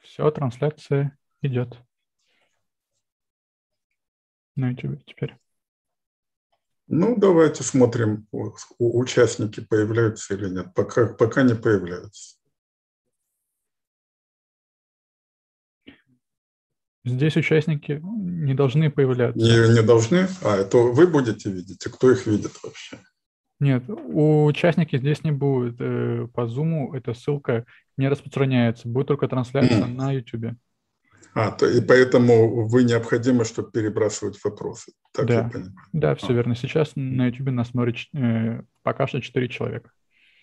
Все, трансляция идет. На YouTube теперь. Ну, давайте смотрим, участники появляются или нет. Пока, пока не появляются. Здесь участники не должны появляться. Не, не должны? А, это вы будете видеть, а кто их видит вообще? Нет, у участники здесь не будет. Э, по Zoom эта ссылка не распространяется. Будет только трансляция mm. на YouTube. А, то, и поэтому вы необходимо, чтобы перебрасывать вопросы. Так да, я понимаю. да, все а. верно. Сейчас на YouTube нас смотрит э, пока что 4 человека.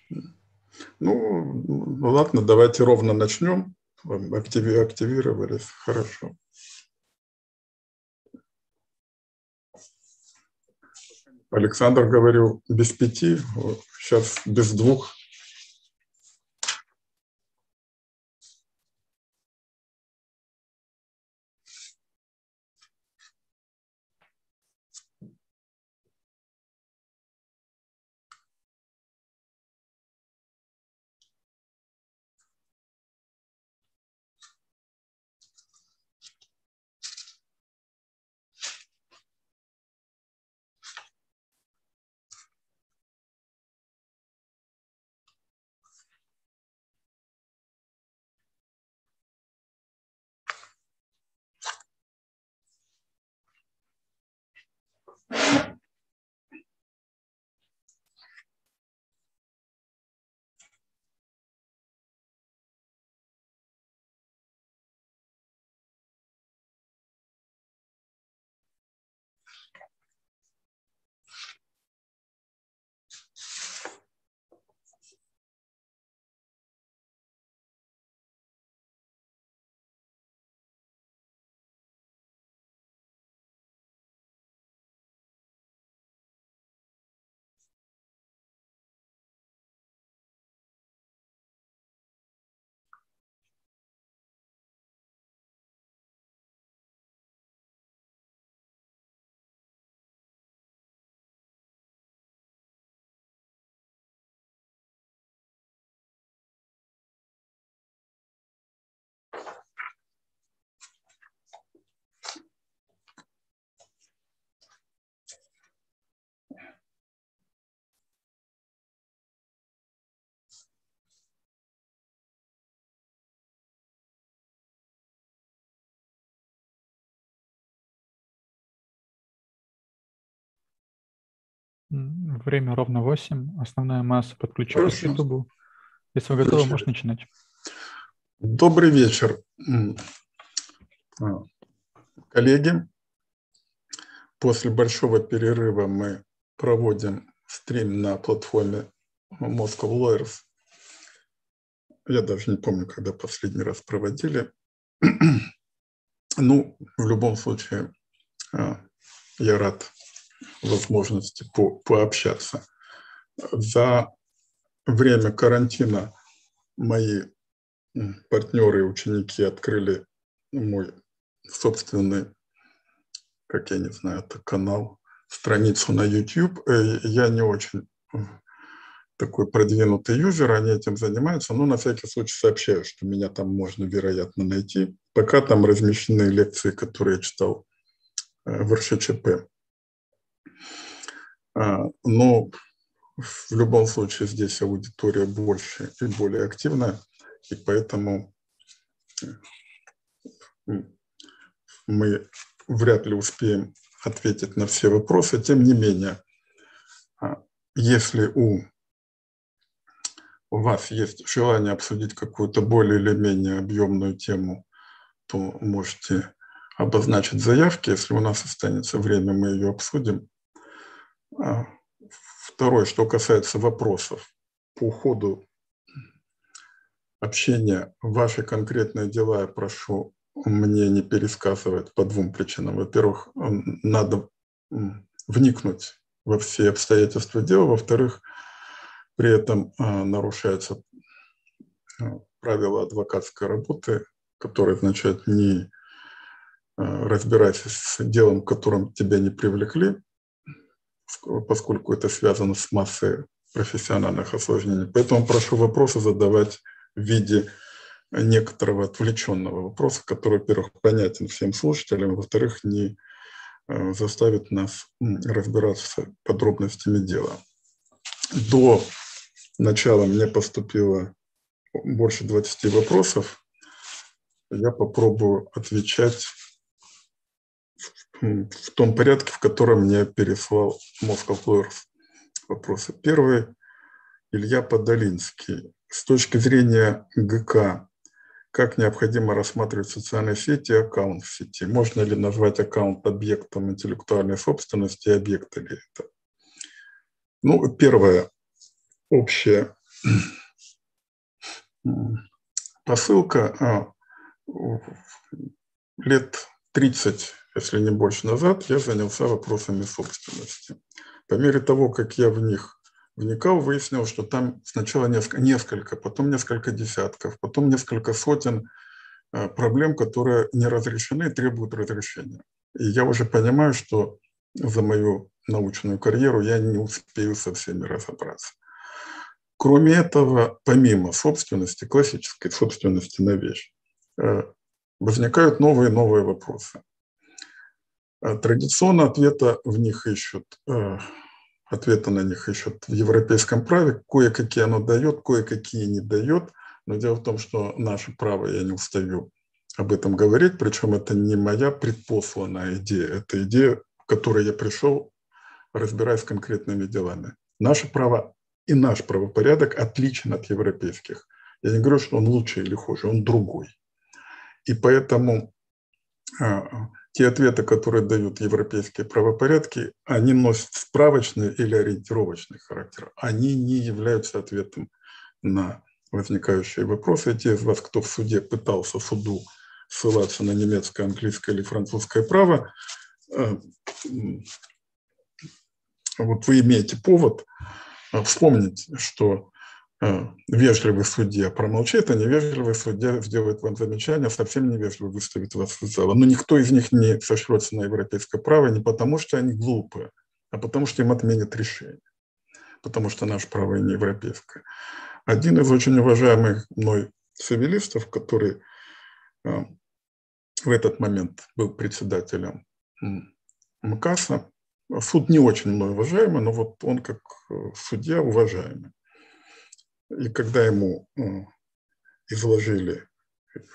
Ну, ну, ладно, давайте ровно начнем. Активи активировались, хорошо. Александр говорил без пяти, сейчас без двух. Время ровно 8. Основная масса подключена к YouTube. Если вы готовы, можете начинать. Добрый вечер, а, коллеги. После большого перерыва мы проводим стрим на платформе Moscow Lawyers. Я даже не помню, когда последний раз проводили. Ну, в любом случае, а, я рад возможности по, пообщаться. За время карантина мои партнеры и ученики открыли мой собственный, как я не знаю, это канал, страницу на YouTube. Э, я не очень такой продвинутый юзер, они этим занимаются, но на всякий случай сообщаю, что меня там можно, вероятно, найти. Пока там размещены лекции, которые я читал э, в РШЧП. А, но в любом случае здесь аудитория больше и более активная, и поэтому мы вряд ли успеем ответить на все вопросы. Тем не менее, а, если у вас есть желание обсудить какую-то более или менее объемную тему, то можете обозначить заявки. Если у нас останется время, мы ее обсудим. А, второе, что касается вопросов по ходу общения, ваши конкретные дела я прошу мне не пересказывать по двум причинам. Во-первых, надо вникнуть во все обстоятельства дела. Во-вторых, при этом а, нарушается а, правила адвокатской работы, которые означают не разбирайся с делом, в котором тебя не привлекли, поскольку это связано с массой профессиональных осложнений. Поэтому прошу вопросы задавать в виде некоторого отвлеченного вопроса, который, во-первых, понятен всем слушателям, во-вторых, не э, заставит нас разбираться подробностями дела. До начала мне поступило больше 20 вопросов. Я попробую отвечать в том порядке, в котором мне переслал Moscow Lawyers вопросы. Первый – Илья Подолинский. С точки зрения ГК, как необходимо рассматривать социальные сети и аккаунт в сети? Можно ли назвать аккаунт объектом интеллектуальной собственности и объекта ли это? Ну, первое, общая посылка. А, лет 30 если не больше назад, я занялся вопросами собственности. По мере того, как я в них вникал, выяснил, что там сначала несколько, потом несколько десятков, потом несколько сотен э, проблем, которые не разрешены и требуют разрешения. И я уже понимаю, что за мою научную карьеру я не успею со всеми разобраться. Кроме этого, помимо собственности, классической собственности на вещь, э, возникают новые и новые вопросы. А традиционно ответа в них ищут, э, ответа на них ищут в европейском праве. Кое-какие оно дает, кое-какие не дает. Но дело в том, что наше право, я не устаю об этом говорить, причем это не моя предпосланная идея, это идея, к которой я пришел, разбираясь с конкретными делами. Наше право и наш правопорядок отличен от европейских. Я не говорю, что он лучше или хуже, он другой. И поэтому а, те ответы, которые дают европейские правопорядки, они носят справочный или ориентировочный характер. Они не являются ответом на возникающие вопросы. Те из вас, кто в суде пытался суду ссылаться на немецкое, английское или французское право, э, вот вы имеете повод э, вспомнить, что вежливый судья промолчит, а невежливый судья сделает вам замечание, совсем невежливо выставит вас из зала. Но никто из них не сошлется на европейское право не потому, что они глупые, а потому что им отменят решение. Потому что наше право не европейское. Один из очень уважаемых мной цивилистов, который э, в этот момент был председателем МКАСа, суд не очень мной уважаемый, но вот он как э, судья уважаемый. И когда ему э, изложили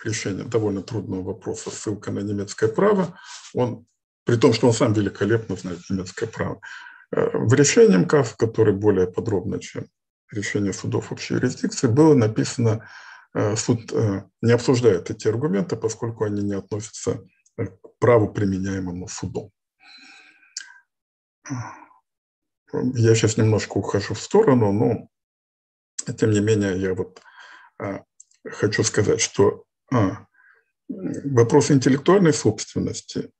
решение довольно трудного вопроса, ссылка на немецкое право, он, при том, что он сам великолепно знает немецкое право, э, в решении МКАФ, который более подробно, чем решение судов общей юрисдикции, было написано, э, суд не обсуждает эти аргументы, поскольку они не относятся к праву, применяемому судом. Я сейчас немножко ухожу в сторону, но тем не менее, я вот а, хочу сказать, что а, вопросы интеллектуальной собственности,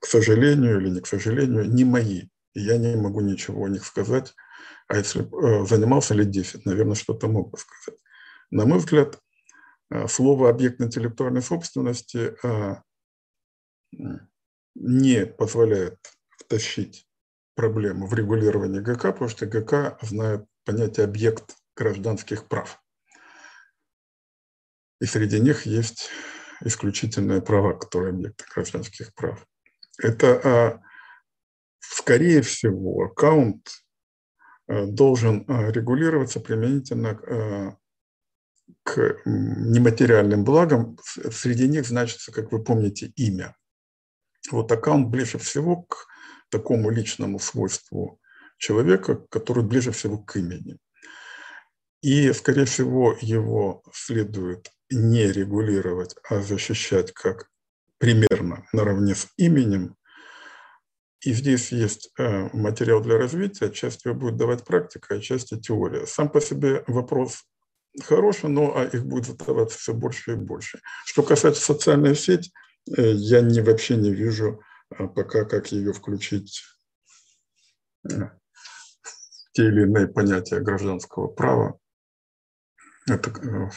к сожалению или не к сожалению, не мои. И я не могу ничего о них сказать. А если а, занимался лет 10, наверное, что-то мог бы сказать. На мой взгляд, а, слово «объект интеллектуальной собственности» а, не позволяет втащить проблему в регулирование ГК, потому что ГК знает понятие «объект гражданских прав. И среди них есть исключительные права, которые объекты гражданских прав. Это, а, скорее всего, аккаунт а, должен а, регулироваться применительно к нематериальным благам. Среди них значится, как вы помните, имя. Вот аккаунт ближе всего к такому личному свойству человека, который ближе всего к имени. И, скорее всего, его следует не регулировать, а защищать как примерно наравне с именем. И здесь есть э, материал для развития, часть его будет давать практика, а часть теория. Сам по себе вопрос хороший, но а их будет задаваться все больше и больше. Что касается социальной сети, э, я не, вообще не вижу э, пока, как ее включить в те или иные понятия гражданского права. Это, э,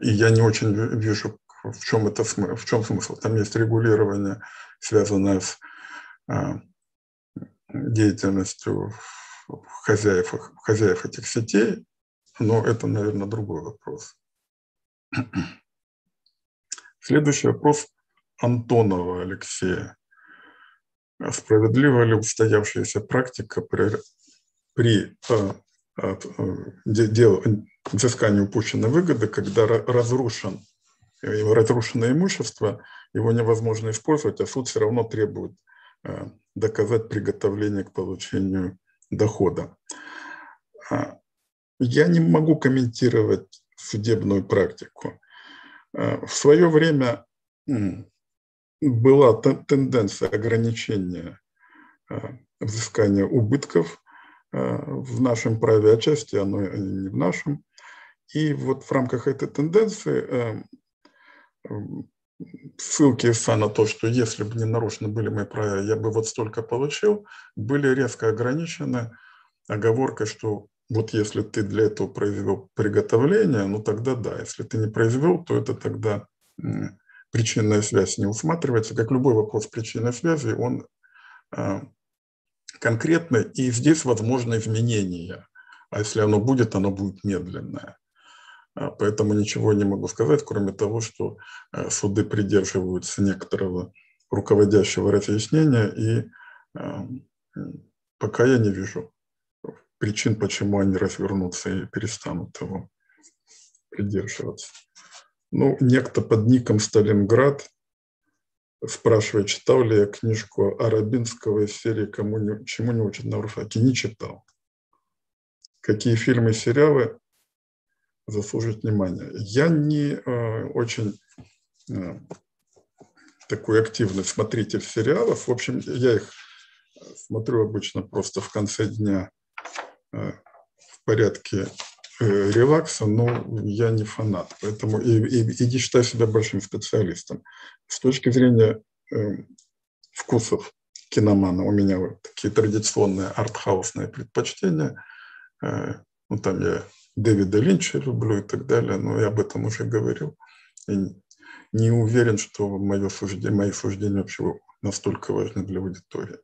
и я не очень вижу, в чем, это, в чем смысл. Там есть регулирование, связанное с а, деятельностью хозяев, хозяев этих сетей, но это, наверное, другой вопрос. Следующий вопрос Антонова Алексея. Справедлива ли устоявшаяся практика при, при а, а, дел, взыскании упущенной выгоды, когда разрушен, разрушено имущество, его невозможно использовать, а суд все равно требует а, доказать приготовление к получению дохода. Я не могу комментировать судебную практику. В свое время была тенденция ограничения а, взыскания убытков а, в нашем праве, отчасти оно не в нашем. И вот в рамках этой тенденции а, ссылки ИСА на то, что если бы не нарушены были мои права, я бы вот столько получил, были резко ограничены оговоркой, что вот если ты для этого произвел приготовление, ну тогда да, если ты не произвел, то это тогда причинная связь не усматривается. Как любой вопрос причинной связи, он конкретный, и здесь возможно изменение. А если оно будет, оно будет медленное. А, поэтому ничего не могу сказать, кроме того, что а, суды придерживаются некоторого руководящего разъяснения, и пока я не вижу причин, почему они развернутся и перестанут его придерживаться. Ну, некто под ником Сталинград спрашивает, читал ли я книжку Арабинского из серии «Кому не, «Чему не учат на урфаке». Не читал. Какие фильмы и сериалы заслуживают внимания. Я не э, очень э, такой активный смотритель сериалов. В общем, я их смотрю обычно просто в конце дня э, в порядке релакса, но я не фанат, поэтому и, и, и не считаю себя большим специалистом. С точки зрения э, вкусов киномана у меня вот такие традиционные артхаусные предпочтения. Э, ну, там я Дэвида Линча люблю и так далее, но я об этом уже говорил. И не уверен, что мое суждение, мои суждения вообще настолько важны для аудитории.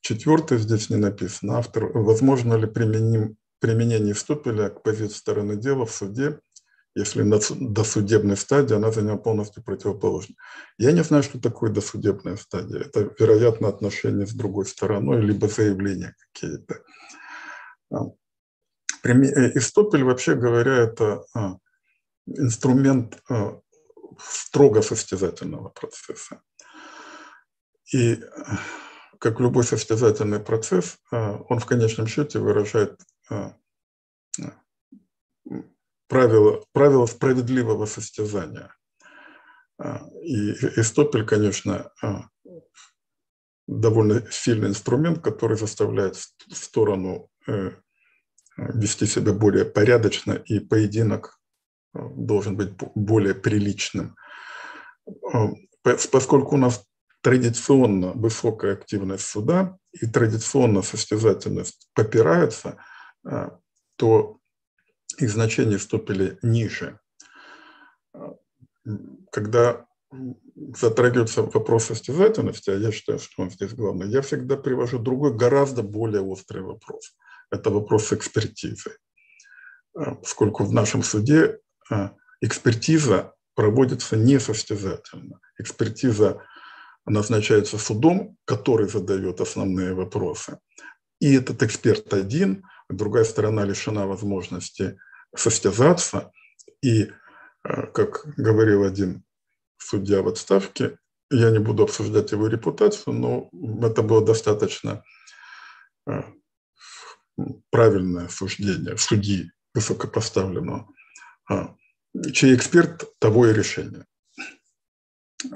Четвертое здесь не написано. Автор, возможно ли применим применении ступеля к позиции стороны дела в суде, если на досудебной стадии она заняла полностью противоположную. Я не знаю, что такое досудебная стадия. Это, вероятно, отношения с другой стороной, либо заявления какие-то. А, э, Истопель, вообще говоря, это а, инструмент а, строго состязательного процесса. И как любой состязательный процесс, он в конечном счете выражает правила, правила справедливого состязания. А, и Эстопель, конечно, а, довольно сильный инструмент, который заставляет сторону э, вести себя более порядочно, и поединок должен быть более приличным. Поскольку у нас традиционно высокая активность суда и традиционно состязательность попираются – а, то их значение ступили ниже. А, когда затрагивается вопрос состязательности, а я считаю, что он здесь главный, я всегда привожу другой, гораздо более острый вопрос. Это вопрос экспертизы. А, поскольку в нашем суде экспертиза проводится не состязательно. Экспертиза назначается судом, который задает основные вопросы. И этот эксперт один другая сторона лишена возможности состязаться. И, э, как говорил один судья в отставке, я не буду обсуждать его репутацию, но это было достаточно э, правильное суждение судьи высокопоставленного, э, чей эксперт того и решение.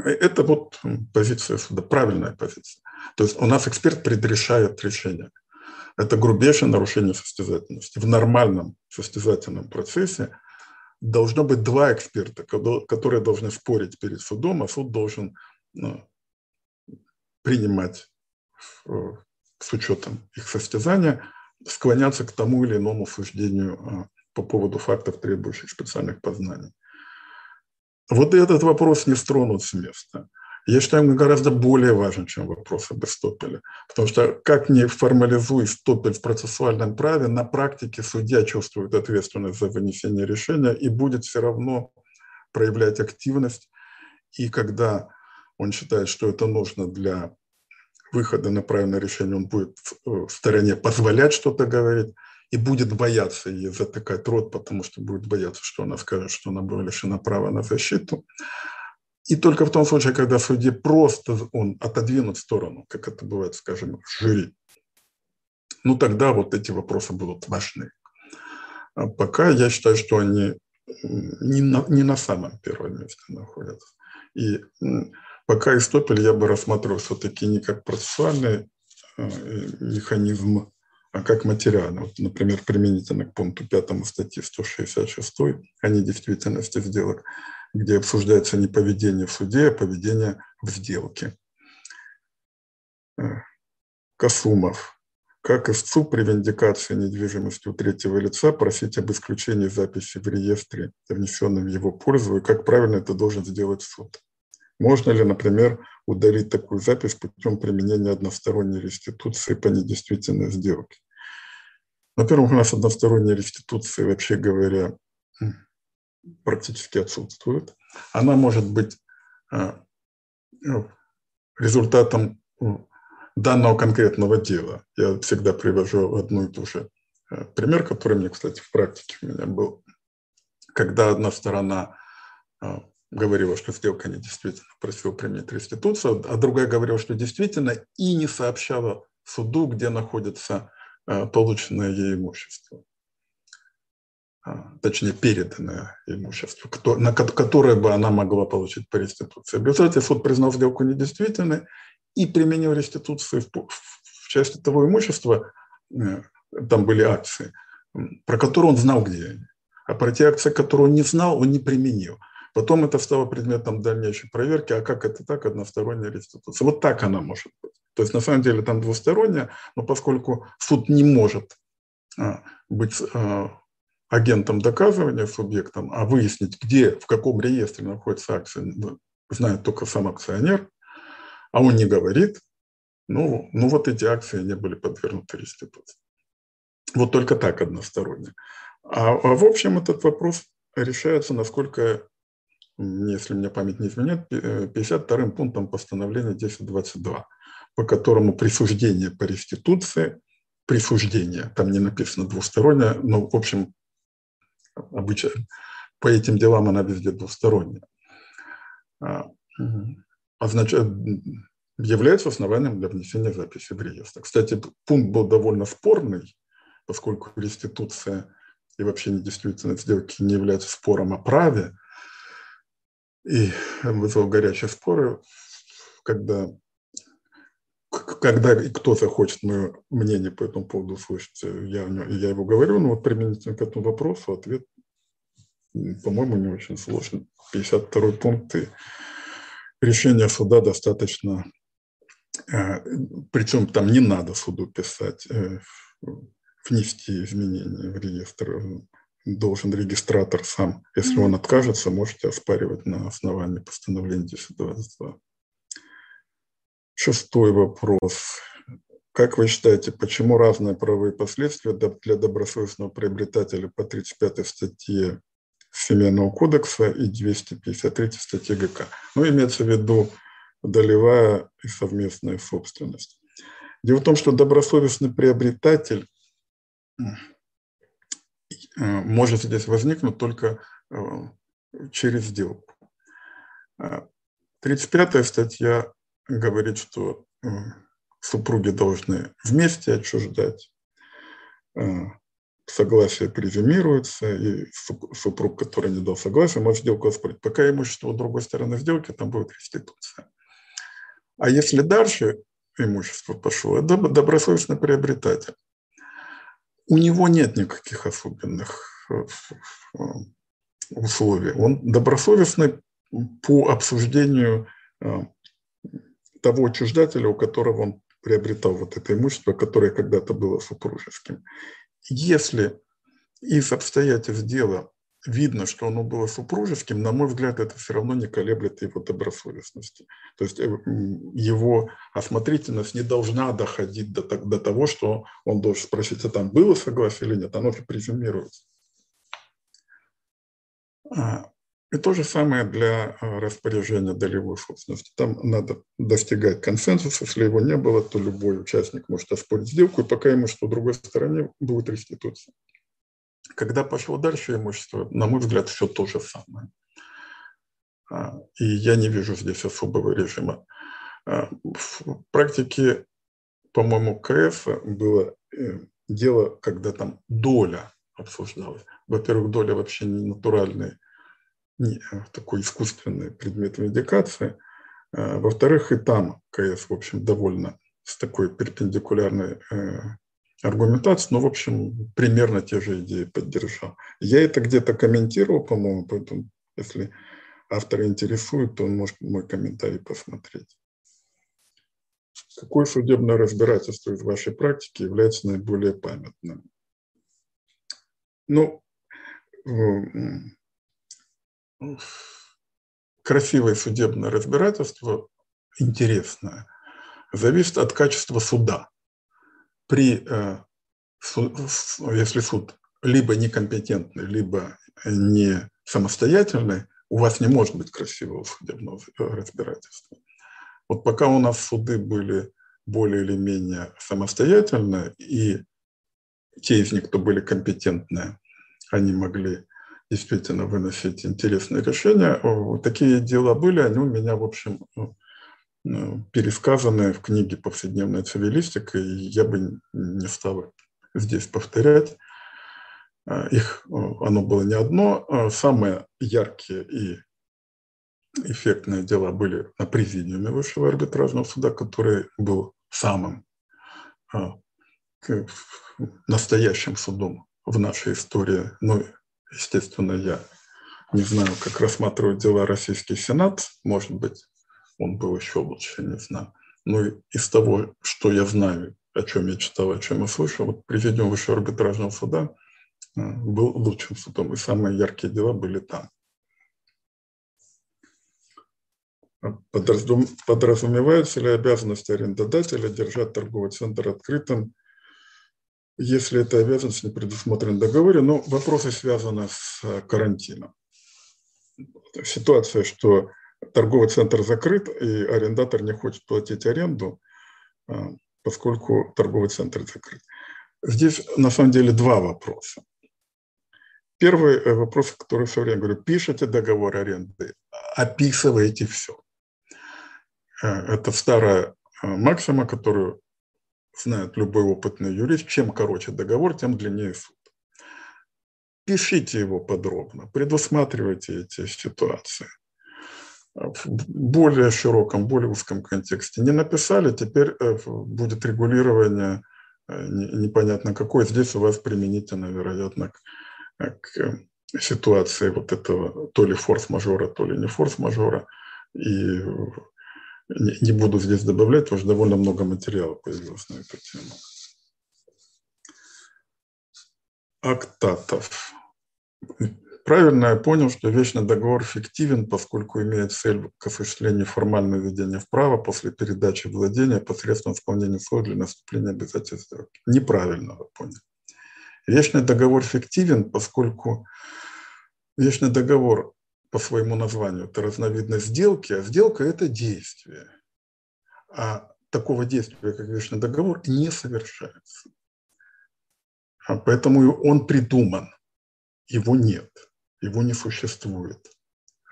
Это вот позиция суда, правильная позиция. То есть у нас эксперт предрешает решение. Это грубейшее нарушение состязательности. В нормальном состязательном процессе должно быть два эксперта, которые должны спорить перед судом, а суд должен ну, принимать с учетом их состязания, склоняться к тому или иному суждению а, по поводу фактов, требующих специальных познаний. Вот этот вопрос не стронут с места я считаю, он гораздо более важен, чем вопрос об Эстопеле. Потому что как не формализуй стопель в процессуальном праве, на практике судья чувствует ответственность за вынесение решения и будет все равно проявлять активность и когда он считает, что это нужно для выхода на правильное решение, он будет в стороне позволять что-то говорить и будет бояться ей затыкать рот, потому что будет бояться, что она скажет, что она была лишена права на защиту. И только в том случае, когда судье просто он отодвинут в сторону, как это бывает, скажем, в жюри, ну тогда вот эти вопросы будут важны. А пока я считаю, что они не на, не на самом первом месте находятся. И пока Аристотель я бы рассматривал все-таки не как процессуальный э, механизм, а как материальный. Вот, например, применительно к пункту 5 статьи 166 о недействительности сделок, где обсуждается не поведение в суде, а поведение в сделке. Э, Касумов как истцу при виндикации недвижимости у третьего лица просить об исключении записи в реестре, внесенной в его пользу, и как правильно это должен сделать суд. Можно ли, например, удалить такую запись путем применения односторонней реституции по недействительной сделке? Во-первых, у нас односторонняя реституция, вообще говоря, практически отсутствует. Она может быть а, ну, результатом данного конкретного дела. Я всегда привожу одну и ту же э, пример, который мне, кстати, в практике у меня был. Когда одна сторона э, говорила, что сделка не действительно просила применить реституцию, а другая говорила, что действительно, и не сообщала суду, где находится э, полученное ей имущество. Точнее, переданное имущество, на которое бы она могла получить по реституции. В результате суд признал сделку недействительной и применил реституцию в, в части того имущества, э, там были акции, про которые он знал, где они. А про те акции, которые он не знал, он не применил. Потом это стало предметом дальнейшей проверки, а как это так, односторонняя реституция. Вот так она может быть. То есть на самом деле там двусторонняя, но поскольку суд не может а, быть а, агентом доказывания субъектом, а выяснить, где, в каком реестре находится акция, знает только сам акционер, а он не говорит, ну, ну вот эти акции не были подвергнуты реституции. Вот только так односторонне. А, а в общем этот вопрос решается, насколько, если мне память не изменяет, 52 э, пунктом постановления 1022, по которому присуждение по реституции, присуждение, там не написано двустороннее, но в общем обычно по этим делам она везде двусторонняя. А, означает, является основанием для внесения записи в реестр. Кстати, пункт был довольно спорный, поскольку реституция и вообще недействительность сделки не является спором о праве, и вызвал горячие споры, когда, когда и кто захочет мое мнение по этому поводу услышать, я, я его говорю, но вот применительно к этому вопросу ответ, по-моему, не очень сложный. 52 пункт и решение суда достаточно, э, причем там не надо суду писать, э, внести изменения в реестр. Должен регистратор сам, если он откажется, можете оспаривать на основании постановления 1022. Шестой вопрос. Как вы считаете, почему разные правовые последствия для добросовестного приобретателя по 35 статье Семейного кодекса и 253 статьи ГК. Ну, имеется в виду долевая и совместная собственность. Дело в том, что добросовестный приобретатель э, может здесь возникнуть только э, через сделку. 35 статья говорит, что э, супруги должны вместе отчуждать согласие презюмируется, и супруг, который не дал согласия, может сделку оспорить. Пока имущество у другой стороны сделки, там будет реституция. А если дальше имущество пошло, это добросовестный приобретатель. У него нет никаких особенных э, э, условий. Он добросовестный по обсуждению э, того учреждателя, у которого он приобретал вот это имущество, которое когда-то было супружеским. Если из обстоятельств дела видно, что оно было супружеским, на мой взгляд, это все равно не колеблет его добросовестности. То есть э, его осмотрительность не должна доходить до, до того, что он должен спросить, а там было согласие или нет, оно презюмируется. А, И то же самое для э, распоряжения долевой собственности. Там надо достигать консенсуса. Если его не было, то любой участник может оспорить сделку, и пока ему что другой стороне будет реституция. Когда пошло дальше имущество, на мой взгляд, все то же самое. А, и я не вижу здесь особого режима. А, в практике, по-моему, КС было э, дело, когда там доля обсуждалась. Во-первых, доля вообще не э, такой искусственный предмет индикации. А, во-вторых, и там КС, в общем, довольно с такой перпендикулярной э, аргументацией, но, в общем, примерно те же идеи поддержал. Я это где-то комментировал, по-моему, поэтому, если автора интересует, то он может мой комментарий посмотреть. Какое судебное разбирательство из вашей практики является наиболее памятным? Ну, красивое судебное разбирательство, интересное, зависит от качества суда. При, э, если суд либо некомпетентный, либо не самостоятельный, у вас не может быть красивого судебного разбирательства. Вот пока у нас суды были более или менее самостоятельные, и те из них, кто были компетентные, они могли действительно выносить интересные решения. Такие дела были, они у меня, в общем, ну, ну, пересказаны в книге «Повседневная цивилистика», и я бы не стал здесь повторять. А, их, оно было не одно. А, самые яркие и эффектные дела были на президиуме Высшего арбитражного суда, который был самым а, настоящим судом в нашей истории. Ну, естественно, я не знаю, как рассматривать дела Российский Сенат, может быть, он был еще лучше, не знаю. Но из того, что я знаю, о чем я читал, о чем я слышал, вот президиум Высшего арбитражного суда был лучшим судом, и самые яркие дела были там. Подразумеваются ли обязанности арендодателя держать торговый центр открытым, если эта обязанность не предусмотрена договоре? Но вопросы связаны с э, карантином. Ситуация, что торговый центр закрыт, и арендатор не хочет платить аренду, э, поскольку торговый центр закрыт. Здесь на самом деле два вопроса. Первый э, вопрос, который все время говорю, пишите договор аренды, описывайте все. Это старая максима, которую знает любой опытный юрист. Чем короче договор, тем длиннее суд. Пишите его подробно, предусматривайте эти ситуации в более широком, более узком контексте. Не написали, теперь будет регулирование непонятно какое. Здесь у вас применительно, вероятно, к ситуации вот этого то ли форс-мажора, то ли не форс-мажора. И не буду здесь добавлять, потому что довольно много материала появилось на эту тему. Актатов. Правильно я понял, что вечный договор фиктивен, поскольку имеет цель к осуществлению формального введения в право после передачи владения посредством исполнения условий для наступления обязательств. Неправильно вы поняли. Вечный договор фиктивен, поскольку вечный договор по своему названию – это разновидность сделки, а сделка – это действие. А такого действия, как вечный договор, не совершается. А поэтому он придуман, его нет, его не существует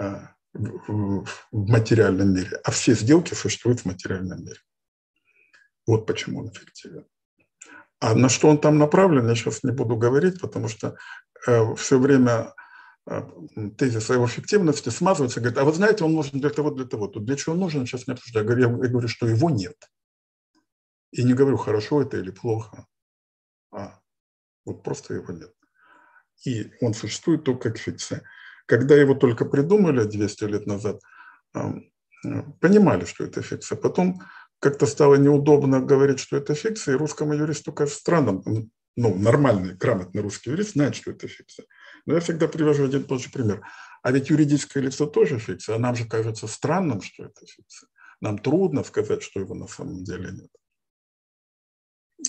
а, в материальном мире, а все сделки существуют в материальном мире. Вот почему он эффективен. А на что он там направлен, я сейчас не буду говорить, потому что э, все время э, тезис о его эффективности смазывается, говорит, а вы знаете, он нужен для того, для того. Тут для чего он нужен, сейчас не обсуждаю. Я говорю, я говорю, что его нет. И не говорю, хорошо это или плохо. А вот просто его нет. И он существует только как фикция. Когда его только придумали 200 лет назад, э, понимали, что это фикция. Потом как-то стало неудобно говорить, что это фикция, и русскому юристу кажется странным. Ну, нормальный, грамотный русский юрист знает, что это фикция. Но я всегда привожу один тот же пример. А ведь юридическое лицо тоже фикция, а нам же кажется странным, что это фикция. Нам трудно сказать, что его на самом деле нет.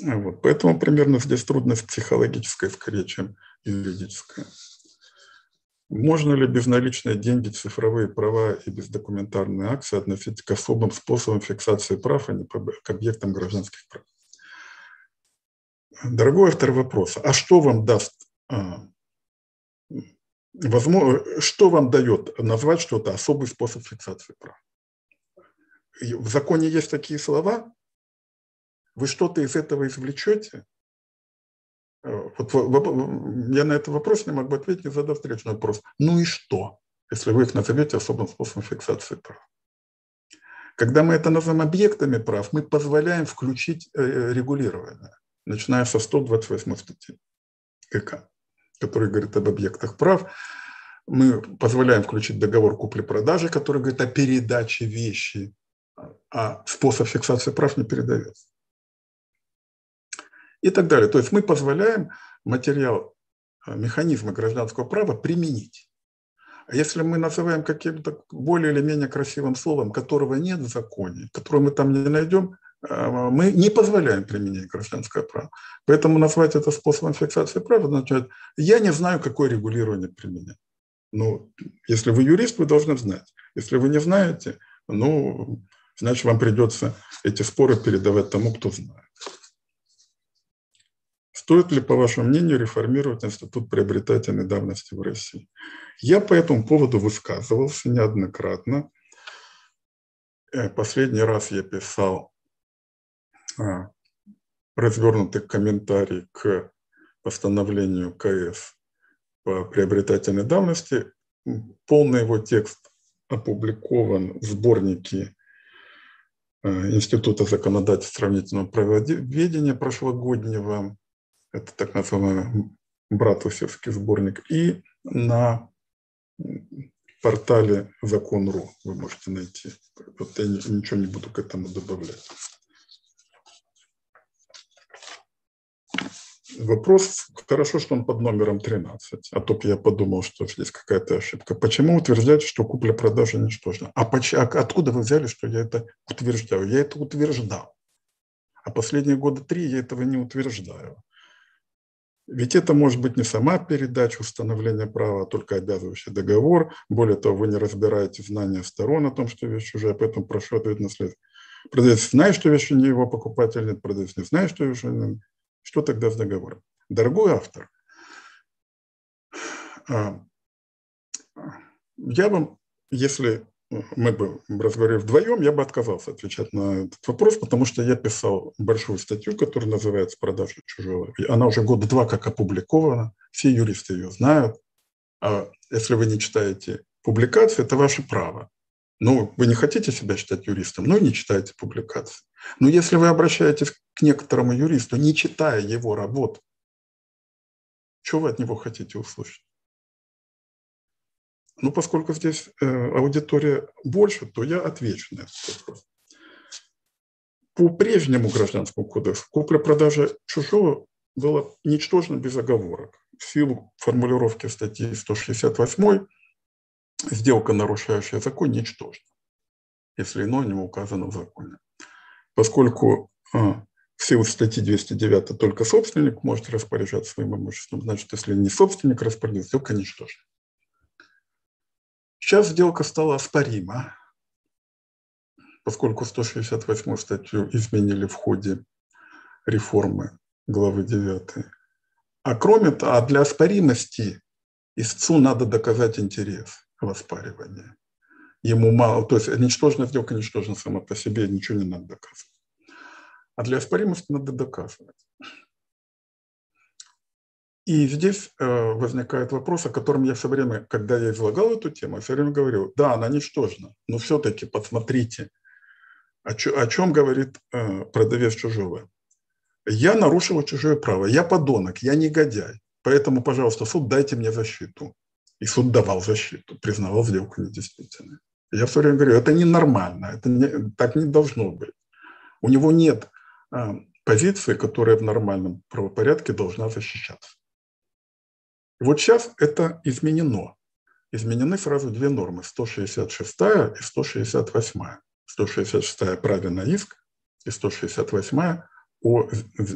Вот. Поэтому примерно здесь трудность психологическая скорее, чем юридическая. Можно ли безналичные деньги, цифровые права и бездокументарные акции относить к особым способам фиксации прав, а не к объектам гражданских прав? Дорогой автор вопроса, а что вам даст, а, возможно, что вам дает назвать что-то особый способ фиксации прав? В законе есть такие слова, вы что-то из этого извлечете? Э, вот я на этот вопрос не могу ответить, не задав встречный вопрос. Ну и что, если вы их назовете особым способом фиксации прав? Когда мы это называем объектами прав, мы позволяем включить э, регулирование, начиная со 128 статьи КК, который говорит об объектах прав. Мы позволяем включить договор купли-продажи, который говорит о передаче вещи, а способ фиксации прав не передается и так далее. То есть мы позволяем материал, э, механизмы гражданского права применить. А если мы называем каким-то более или менее красивым словом, которого нет в законе, которого мы там не найдем, мы не позволяем применять гражданское право. Поэтому назвать это способом фиксации права означает, я не знаю, какое регулирование применять. Ну, если вы юрист, вы должны знать. Если вы не знаете, ну, значит, вам придется эти споры передавать тому, кто знает. Стоит ли, по вашему мнению, реформировать институт приобретательной давности в России? Я по этому поводу высказывался неоднократно. Э, последний раз я писал а, развернутый комментарий к постановлению КС по приобретательной давности. Полный его текст опубликован в сборнике э, Института законодательства сравнительного правоведения прошлогоднего это так называемый братусевский сборник, и на портале Закон.ру вы можете найти. Вот я ничего не буду к этому добавлять. Вопрос, хорошо, что он под номером 13, а то я подумал, что здесь какая-то ошибка. Почему утверждаете, что купля-продажа ничтожна? А, поч- а откуда вы взяли, что я это утверждаю? Я это утверждал. А последние года три я этого не утверждаю. Ведь это может быть не сама передача установления права, а только обязывающий договор. Более того, вы не разбираете знания сторон о том, что вещь чужая, поэтому прошу ответить на след. Продавец знает, что вещь не его покупатель, нет, продавец не знает, что вещь не Что тогда с договором? Дорогой автор, а, я вам, если мы бы разговаривали вдвоем, я бы отказался отвечать на этот вопрос, потому что я писал большую статью, которая называется «Продажа чужого». Она уже года два как опубликована, все юристы ее знают. А если вы не читаете публикации, это ваше право. Ну, вы не хотите себя считать юристом, ну и не читаете публикации. Но если вы обращаетесь к некоторому юристу, не читая его работу, что вы от него хотите услышать? Ну, поскольку здесь э, аудитория больше, то я отвечу на этот вопрос. По прежнему гражданскому кодексу купля-продажа чужого была ничтожна без оговорок. В силу формулировки статьи 168 сделка, нарушающая закон, ничтожна, если иное не указано в законе. Поскольку а, в силу статьи 209 только собственник может распоряжаться своим имуществом, значит, если не собственник распорядится, сделка ничтожна. Сейчас сделка стала оспорима, поскольку 168 статью изменили в ходе реформы главы 9. А кроме того, а для оспоримости истцу надо доказать интерес в оспаривании. Ему мало, то есть ничтожная сделка ничтожна сама по себе, ничего не надо доказывать. А для оспоримости надо доказывать. И здесь э, возникает вопрос, о котором я все время, когда я излагал эту тему, все время говорил, да, она ничтожна, но все-таки посмотрите, о, чё, о чем говорит э, продавец чужого. Я нарушил чужое право, я подонок, я негодяй, поэтому, пожалуйста, суд, дайте мне защиту. И суд давал защиту, признавал сделку недействительной. Я все время говорю, это ненормально, это не, так не должно быть. У него нет э, позиции, которая в нормальном правопорядке должна защищаться. И вот сейчас это изменено. Изменены сразу две нормы, 166 и 168. 166 праве на иск и 168 о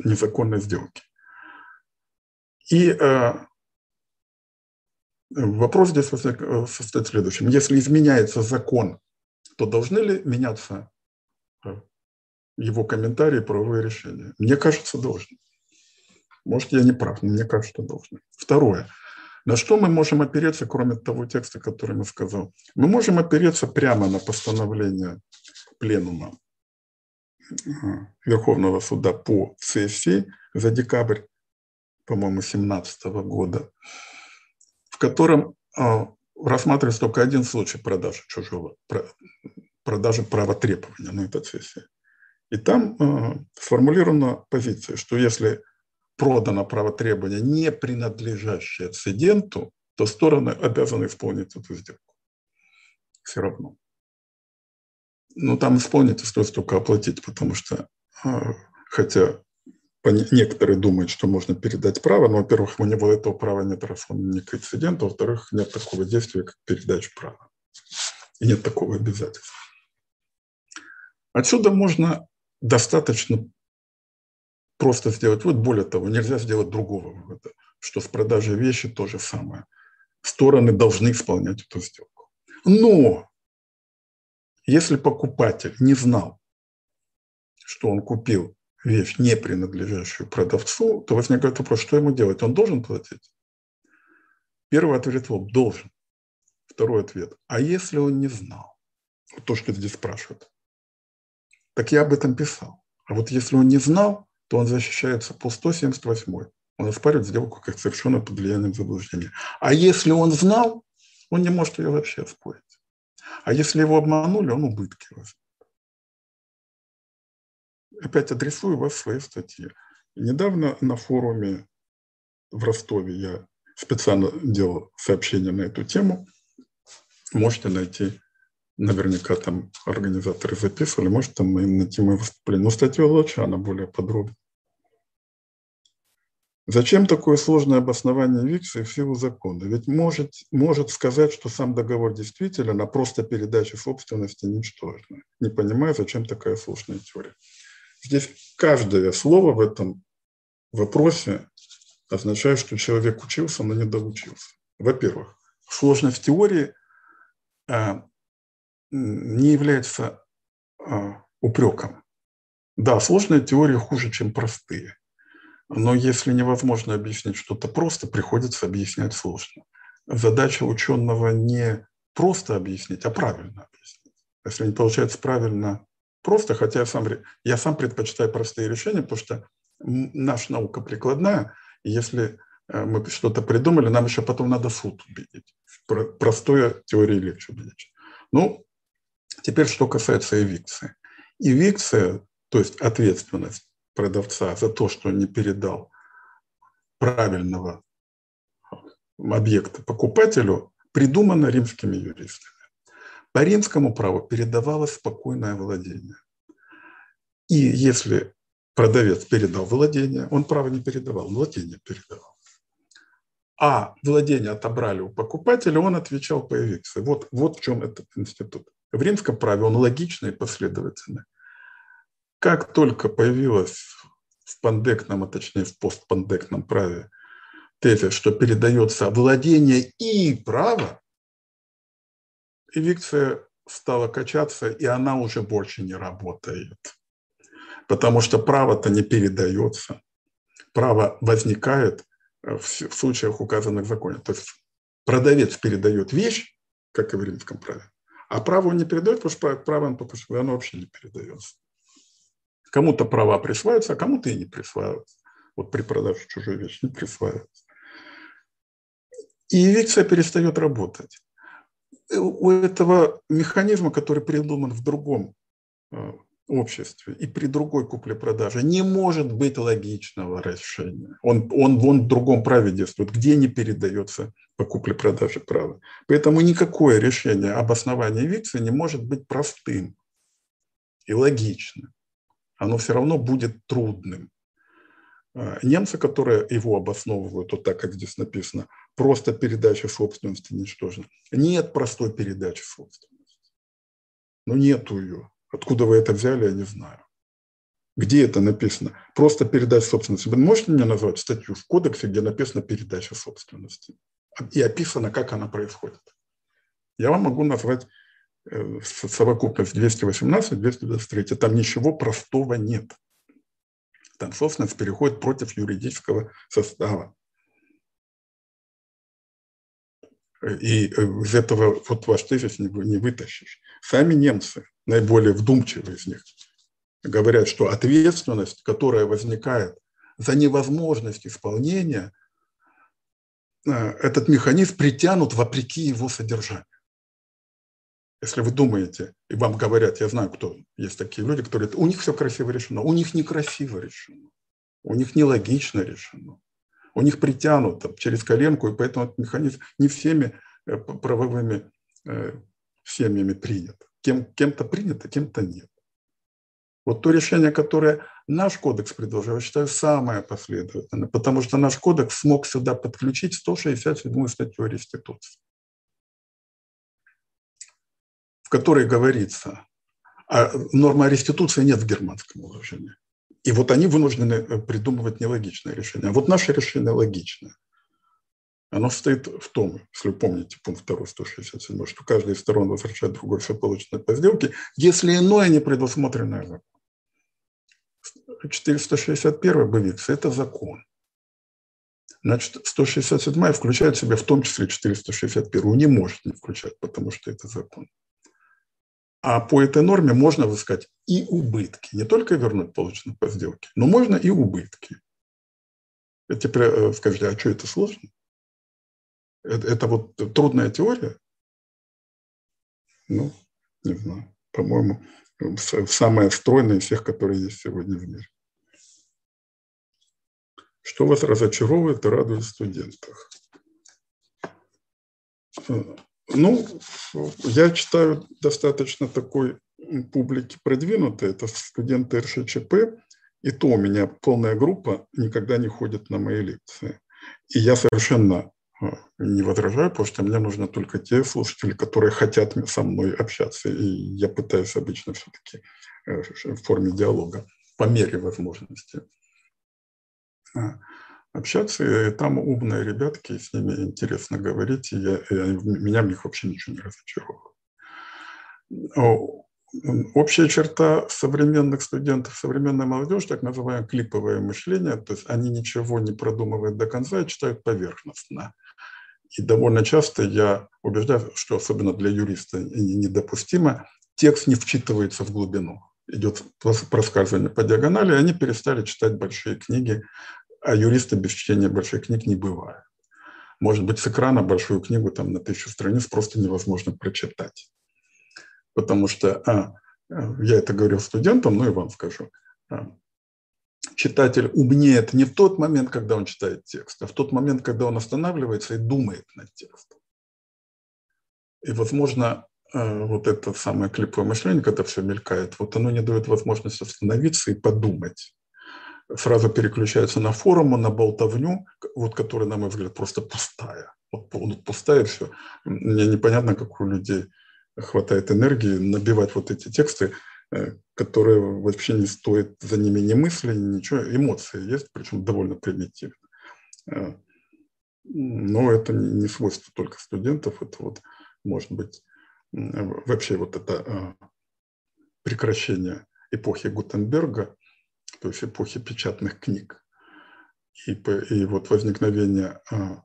незаконной сделке. И э, Вопрос здесь состоит в следующем. Если изменяется закон, то должны ли меняться его комментарии, правовые решения? Мне кажется, должны. Может, я не прав, но мне кажется, должны. Второе. На что мы можем опереться, кроме того текста, который мы сказал? Мы можем опереться прямо на постановление пленума Верховного суда по ЦСИ за декабрь, по-моему, 2017 года, котором а, рассматривается только один случай продажи чужого, продажи права требования на этой сессии. И там э, сформулирована позиция, что если продано право требования, не принадлежащее цеденту, то стороны обязаны исполнить эту сделку. Все равно. Но там исполнить стоит только оплатить, потому что, э, хотя некоторые думают, что можно передать право, но, во-первых, у него этого права нет, раз он не прецедент, а во-вторых, нет такого действия, как передача права. И нет такого обязательства. Отсюда можно достаточно просто сделать Вот Более того, нельзя сделать другого вывода, что с продажей вещи то же самое. Стороны должны исполнять эту сделку. Но если покупатель не знал, что он купил вещь, не принадлежащую продавцу, то возникает вопрос, что ему делать? Он должен платить? Первый ответ – должен. Второй ответ – а если он не знал? Вот то, что здесь спрашивают. Так я об этом писал. А вот если он не знал, то он защищается по 178. Он оспаривает сделку как совершенно под влиянием заблуждения. А если он знал, он не может ее вообще оспорить. А если его обманули, он убытки возьмет опять адресую вас своей статье. Недавно на форуме в Ростове я специально делал сообщение на эту тему. Можете найти, наверняка там организаторы записывали, может там найти мое выступление. Но статья лучше, она более подробная. Зачем такое сложное обоснование ВИКСа в силу закона? Ведь может, может сказать, что сам договор действителен, а просто передача собственности ничтожна. Не понимаю, зачем такая сложная теория. Здесь каждое слово в этом вопросе означает, что человек учился, но не доучился. Во-первых, сложность теории а, не является а, упреком. Да, сложные теории хуже, чем простые. Но если невозможно объяснить что-то просто, приходится объяснять сложно. Задача ученого не просто объяснить, а правильно объяснить. Если не получается правильно просто, хотя я сам, я сам предпочитаю простые решения, потому что наша наука прикладная, и если э, мы что-то придумали, нам еще потом надо суд убедить. Простое теории легче убедить. Ну, теперь что касается эвикции. Эвикция, то есть ответственность продавца за то, что он не передал правильного объекта покупателю, придумана римскими юристами. По римскому праву передавалось спокойное владение. И если продавец передал владение, он право не передавал, владение передавал. А владение отобрали у покупателя, он отвечал по эвикции. Вот, вот в чем этот институт. В римском праве он логичный и последовательный. Как только появилась в пандектном, а точнее в постпандектном праве тезис, что передается владение и право, эвикция стала качаться, и она уже больше не работает. Потому что право-то не передается. Право возникает э, в случаях, указанных в законе. То есть продавец передает вещь, как и в римском праве, а право он не передает, потому что право он, что оно вообще не передается. Кому-то права присваиваются, а кому-то и не присваиваются. Вот при продаже чужой вещи не присваиваются. И эвикция перестает работать у этого механизма, который придуман в другом э, обществе и при другой купле-продаже не может быть логичного решения. Он, он, он в другом праве действует, где не передается по купле-продаже право. Поэтому никакое решение об основании ВИКСа не может быть простым и логичным. Оно все равно будет трудным. Э, немцы, которые его обосновывают, вот так, как здесь написано, просто передача собственности ничтожна. Нет простой передачи собственности. Ну, нету ее. Откуда вы это взяли, я не знаю. Где это написано? Просто передача собственности. Вы можете мне назвать статью в кодексе, где написано передача собственности? и описано, как она происходит. Я вам могу назвать э, совокупность 218, 223. Там ничего простого нет. Там собственность переходит против юридического состава. И э, из этого вот ваш тезис не, не вытащишь. Сами немцы, наиболее вдумчивые из них, говорят, что ответственность, которая возникает за невозможность исполнения, э, этот механизм притянут вопреки его содержанию. Если вы думаете, и вам говорят, я знаю, кто есть такие люди, которые у них все красиво решено, у них некрасиво решено, у них нелогично решено, у них притянуто через коленку, и поэтому этот механизм не всеми э, правовыми э, семьями принят. Кем, кем-то принято, кем-то нет. Вот то решение, которое наш кодекс предложил, я считаю, самое последовательное, потому что наш кодекс смог сюда подключить 167 статью реституции, в которой говорится, а норма реституции нет в германском уложении. И вот они вынуждены э, придумывать нелогичное решение. Вот наше решение логичное. Оно стоит в том, если вы помните пункт 2 167, что каждая из сторон возвращает другой все полученное по сделке, если иное не предусмотренное законом. 461 БВИКС – это закон. Значит, 167 включает в себя в том числе 461. Не может не включать, потому что это закон. А по этой норме можно взыскать и убытки. Не только вернуть полученное по сделке, но можно и убытки. Теперь э, скажите, а что это сложно? Это, это вот трудная теория? Ну, не знаю. По-моему, самая стройная из всех, которые есть сегодня в мире. Что вас разочаровывает и радует в студентах? Ну, я читаю достаточно такой публики продвинутой, это студенты РШЧП, и то у меня полная группа никогда не ходит на мои лекции. И я совершенно а, не возражаю, потому что мне нужны только те слушатели, которые хотят со мной общаться. И я пытаюсь обычно все-таки э, в форме диалога по мере возможности а, общаться, и там умные ребятки, с ними интересно говорить, и, я, и меня в них вообще ничего не разочаровывает. Общая черта современных студентов, современная молодежь, так называемое клиповое мышление, то есть они ничего не продумывают до конца и читают поверхностно. И довольно часто я убеждаю, что особенно для юриста недопустимо, текст не вчитывается в глубину. Идет проскальзывание по диагонали, и они перестали читать большие книги а юриста без чтения больших книг не бывает. Может быть, с экрана большую книгу там на тысячу страниц просто невозможно прочитать. Потому что, а, я это говорил студентам, ну и вам скажу, а, читатель умнеет не в тот момент, когда он читает текст, а в тот момент, когда он останавливается и думает над текстом. И, возможно, а, вот это самое клиповое мышление, когда все мелькает, вот оно не дает возможности остановиться и подумать сразу переключаются на форумы, на болтовню, вот которая, на мой взгляд, просто пустая. Вот, вот пустая все. Мне непонятно, как у людей хватает энергии набивать вот эти тексты, э, которые вообще не стоит за ними ни мысли, ничего. Эмоции есть, причем довольно примитивно. Э, но это не свойство только студентов, это вот, может быть, вообще вот это э, прекращение эпохи Гутенберга, то есть эпохи печатных книг. И, и вот возникновение а,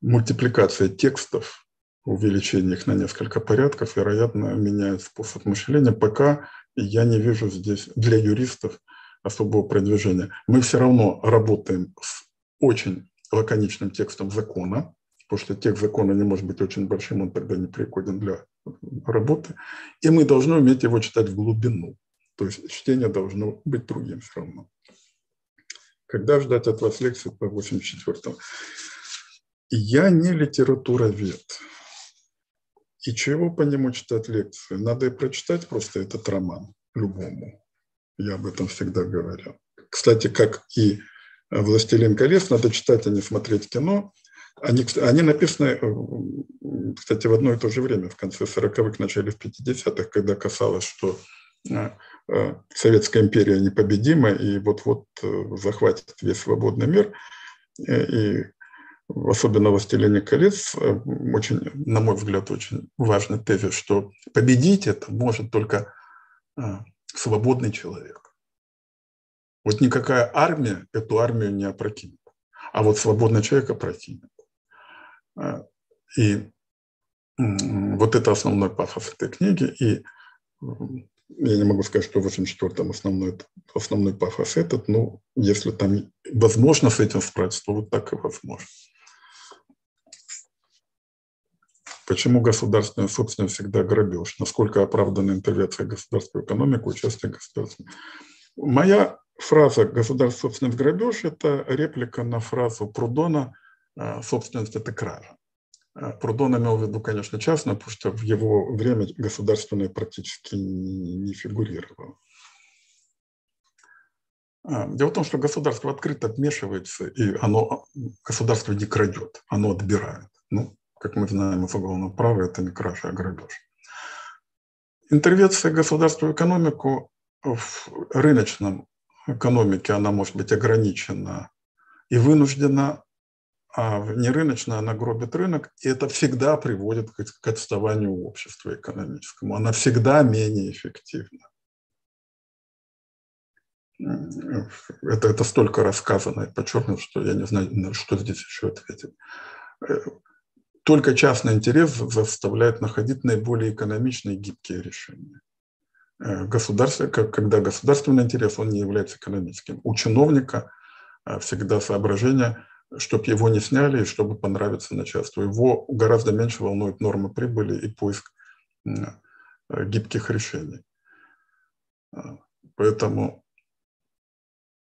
мультипликация текстов, увеличение их на несколько порядков, вероятно, меняет способ мышления, пока я не вижу здесь для юристов особого продвижения. Мы все равно работаем с очень лаконичным текстом закона, потому что текст закона не может быть очень большим, он тогда не пригоден для работы, и мы должны уметь его читать в глубину. То есть чтение должно быть другим все равно. Когда ждать от вас лекции по 84-му? Я не литературовед. И чего по нему читать лекции? Надо и прочитать просто этот роман любому. Я об этом всегда говорю. Кстати, как и «Властелин колец», надо читать, а не смотреть кино. Они, они написаны, кстати, в одно и то же время, в конце 40-х, начале 50-х, когда касалось, что Э, Советская империя непобедима и вот-вот э, захватит весь свободный мир. Э, и особенно «Властелине колец», э, очень, на мой взгляд, очень важный тезис, что победить это может только свободный человек. Вот никакая армия эту армию не опрокинет, а вот свободный человек опрокинет. И вот это основной пафос этой книги. И я не могу сказать, что в 84-м основной, основной пафос этот, но если там возможно с этим справиться, то вот так и возможно. Почему государственная собственность всегда грабеж? Насколько оправдана интервенция государства в экономику, участие государства? Моя фраза «государственная собственность грабеж» – это реплика на фразу Прудона «собственность – это кража». Прудон имел в виду, конечно, частную, потому что в его время государственное практически не фигурировало. А, дело в том, что государство открыто вмешивается, и оно, государство не крадет, оно отбирает. Ну, как мы знаем из уголовного права, это не кража, а грабеж. Интервенция государства в экономику в рыночном экономике, она может быть ограничена и вынуждена, а в нерыночной она гробит рынок, и это всегда приводит к отставанию общества экономическому. Она всегда менее эффективна. Это, это столько рассказано и подчеркнуто, что я не знаю, что здесь еще ответить. Э, только частный интерес заставляет находить наиболее экономичные и гибкие решения. Э, государство, когда государственный интерес, он не является экономическим. У чиновника э, всегда соображение, чтобы его не сняли и чтобы понравиться начальству. Его гораздо меньше волнует нормы прибыли и поиск э, гибких решений. Поэтому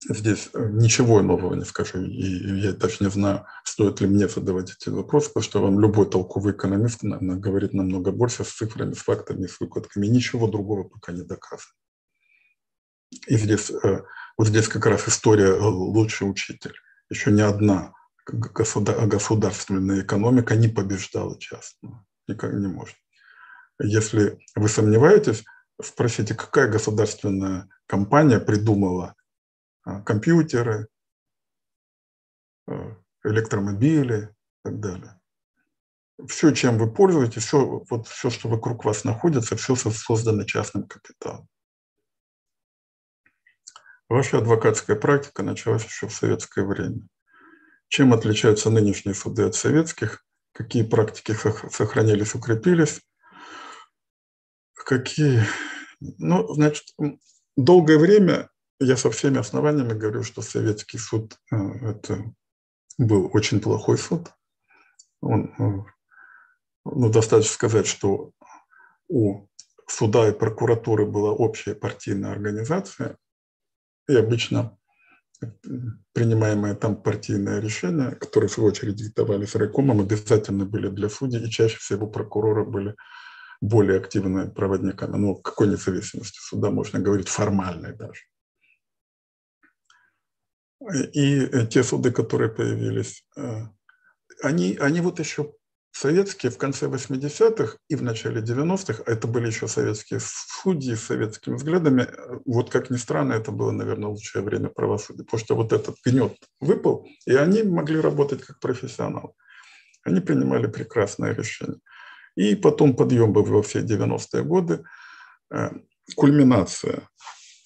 здесь э, ничего нового не скажу. И я даже не знаю, стоит ли мне задавать эти вопросы, потому что вам любой толковый экономист говорит намного больше с цифрами, с фактами, с выкладками. Ничего другого пока не доказано. И здесь, э, вот здесь как раз история лучший учитель. Еще ни одна государственная экономика не побеждала частную. Никак не может. Если вы сомневаетесь, спросите, какая государственная компания придумала а, компьютеры, а, электромобили и так далее. Все, чем вы пользуетесь, все, вот все, что вокруг вас находится, все создано частным капиталом. Ваша адвокатская практика началась еще в советское время. Чем отличаются нынешние суды от советских? Какие практики сохранились, укрепились? Какие? Ну, значит, долгое время я со всеми основаниями говорю, что советский суд э, – это был очень плохой суд. Он, э, ну, достаточно сказать, что у суда и прокуратуры была общая партийная организация, и обычно принимаемые там партийные решения, которые в свою очередь диктовались райкомом, обязательно были для судей, и чаще всего прокуроры были более активными проводниками. Ну, какой независимости суда можно говорить, формальной даже. И э, те суды, которые появились, э, они, они вот еще советские в конце 80-х и в начале 90-х, а это были еще советские судьи с советскими взглядами, э, вот как ни странно, это было, наверное, лучшее время правосудия, потому что вот этот гнет выпал, и они могли работать как профессионалы. Они принимали прекрасное решение. И потом подъем был во все 90-е годы, кульминация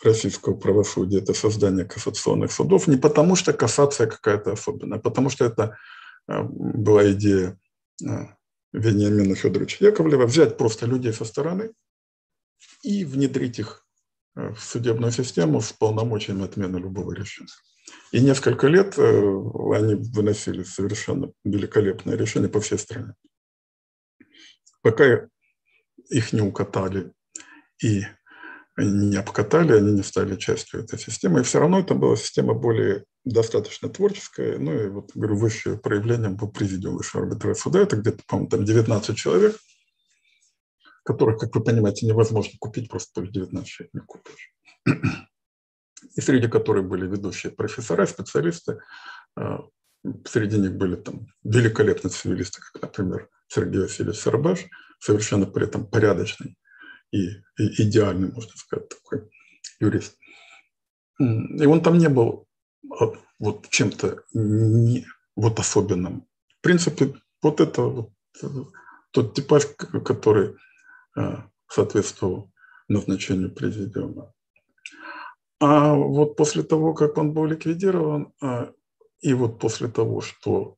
российского правосудия – это создание кассационных судов, не потому что кассация какая-то особенная, а потому что это э, была идея э, Вениамина Федоровича Яковлева взять просто людей со стороны и внедрить их в судебную систему с полномочиями отмены любого решения. И несколько лет они выносили совершенно великолепное решение по всей стране. Пока их не укатали и не обкатали, они не стали частью этой системы. И все равно это была система более достаточно творческая. Ну и вот, говорю, высшее проявление был президиум Высшего арбитражного суда. Это где-то, по-моему, там 19 человек, которых, как вы понимаете, невозможно купить, просто только 19 человек не купишь. И среди которых были ведущие профессора, специалисты. А, среди них были там великолепные цивилисты, как, например, Сергей Васильевич Сарабаш, совершенно при этом порядочный и, и идеальный, можно сказать, такой юрист. И он там не был вот чем-то не, вот особенным. В принципе, вот это вот, тот типаж, который соответствовал назначению президиума. А вот после того, как он был ликвидирован, и вот после того, что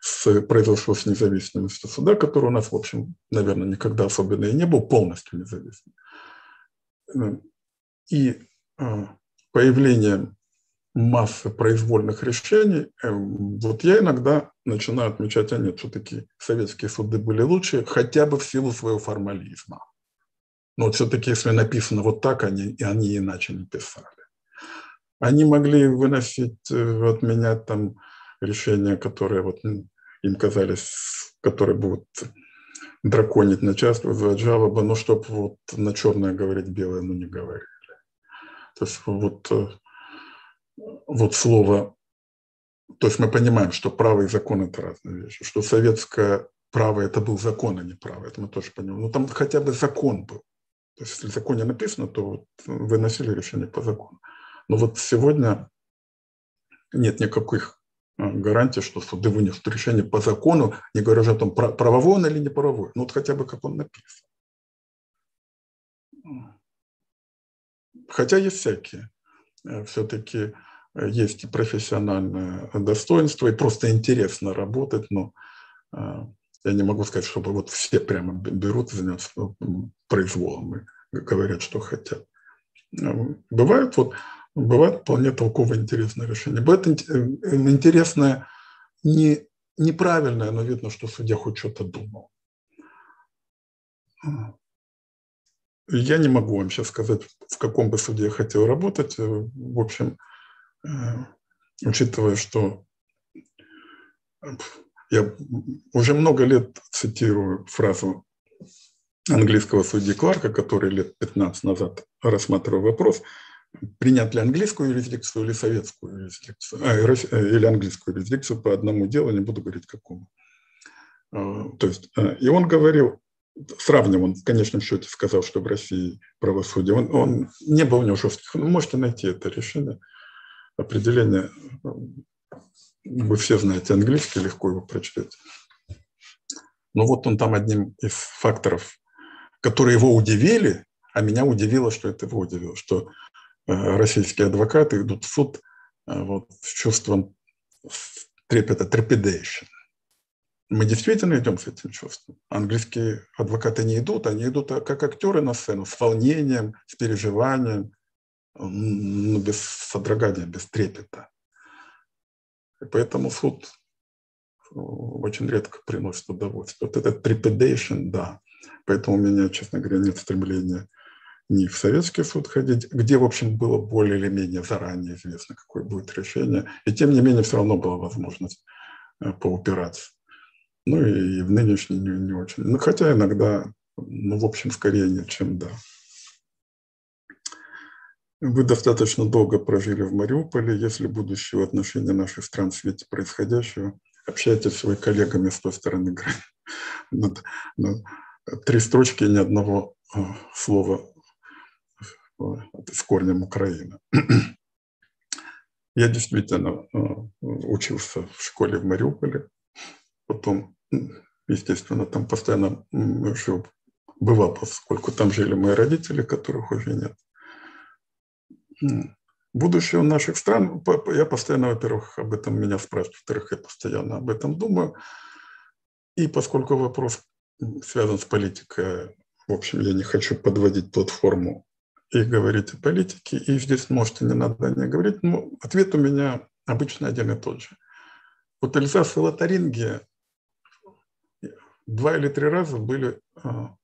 с, произошло с независимостью суда, который у нас, в общем, наверное, никогда особенно и не был полностью независимым, э, и э, появлением массы произвольных решений, э, вот я иногда начинаю отмечать, а нет, все-таки советские суды были лучше, хотя бы в силу своего формализма. Но вот все-таки, если написано вот так, они, они иначе не писали. Они могли выносить от меня там решения, которые вот им казались, которые будут драконить начальство, вызывать жалобы, но чтобы вот на черное говорить белое, ну не говорили. То есть вот, э, вот слово, то есть мы понимаем, что право и закон – это разные вещи, что советское право – это был закон, а не право, это мы тоже понимаем. Но там хотя бы закон был. То есть если в законе написано, то вот выносили решение по закону. Но вот сегодня нет никаких а, гарантия, что суды вынесут решение по закону, не говоря уже о том, правовой он или не правовой. Ну вот хотя бы как он написан. Хотя есть всякие. Э, Все-таки э, есть и профессиональное достоинство, и просто интересно работать, но э, я не могу сказать, чтобы вот все прямо берут и заняться произволом и говорят, что хотят. Бывают вот бывает вполне толковое интересное решение. Бывает интересное не, неправильное, но видно, что судья хоть что-то думал. Я не могу вам сейчас сказать, в каком бы суде я хотел работать. В общем, э, учитывая, что я уже много лет цитирую фразу английского судьи Кларка, который лет 15 назад рассматривал вопрос – принять ли английскую юрисдикцию или советскую юрисдикцию, а, э, или английскую юрисдикцию по одному делу, не буду говорить какому. То есть, э, и он говорил, сравнивал, он в конечном счете сказал, что в России правосудие, он, он не был у него жестких, вы можете найти это решение, определение, вы все знаете английский, легко его прочтете. Но вот он там одним из факторов, которые его удивили, а меня удивило, что это его удивило, что Э, российские адвокаты идут в суд э, вот, с чувством трепета, trepidation. Мы действительно идем с этим чувством. Английские адвокаты не идут, они идут как актеры на сцену, с волнением, с переживанием, но без содрогания, без трепета. И поэтому суд э, очень редко приносит удовольствие. Вот этот trepidation, да. Поэтому у меня, честно говоря, нет стремления не в советский суд ходить, где, в общем, было более или менее заранее известно, какое будет решение. И тем не менее все равно была возможность э, поупираться. Ну и в нынешней не, не очень. Ну, хотя иногда, ну, в общем, скорее нет, чем да. Вы достаточно долго прожили в Мариуполе. Если будущее отношения наших стран в свете происходящего, общайтесь с своими коллегами с той стороны границы. Три строчки ни одного э, слова с корнем Украины. Я действительно э, учился в школе в Мариуполе, потом, естественно, там постоянно жил, бывал, поскольку там жили мои родители, которых уже нет. Будущее наших стран, я постоянно, во-первых, об этом меня спрашивают, во-вторых, я постоянно об этом думаю. И поскольку вопрос связан с политикой, в общем, я не хочу подводить платформу и говорить о политике, и здесь можете не надо не говорить, но ответ у меня обычно один и тот же. Вот Эльзас и Лотарингия два или три раза были а,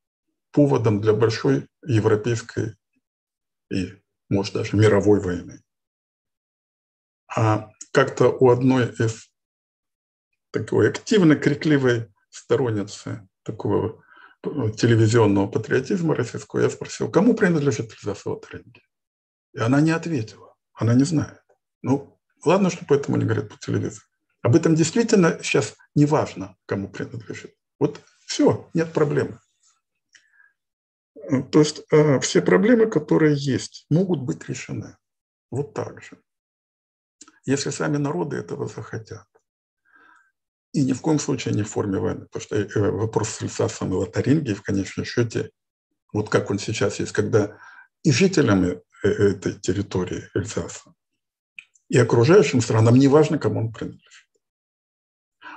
поводом для большой европейской и, может, даже мировой войны. А как-то у одной из такой активно крикливой сторонницы такого телевизионного патриотизма российского, я спросил, кому принадлежит Эльзаса Лотарингия? И она не ответила, она не знает. Ну, ладно, что поэтому не говорят по телевизору. Об этом действительно сейчас не важно, кому принадлежит. Вот все, нет проблемы. То есть э, все проблемы, которые есть, могут быть решены. Вот так же. Если сами народы этого захотят. И ни в коем случае не в форме войны, потому что э, вопрос с Эльсасом и Лотарингией в конечном счете, вот как он сейчас есть, когда и жителям этой территории Эльсаса, и окружающим странам, не важно, кому он принадлежит.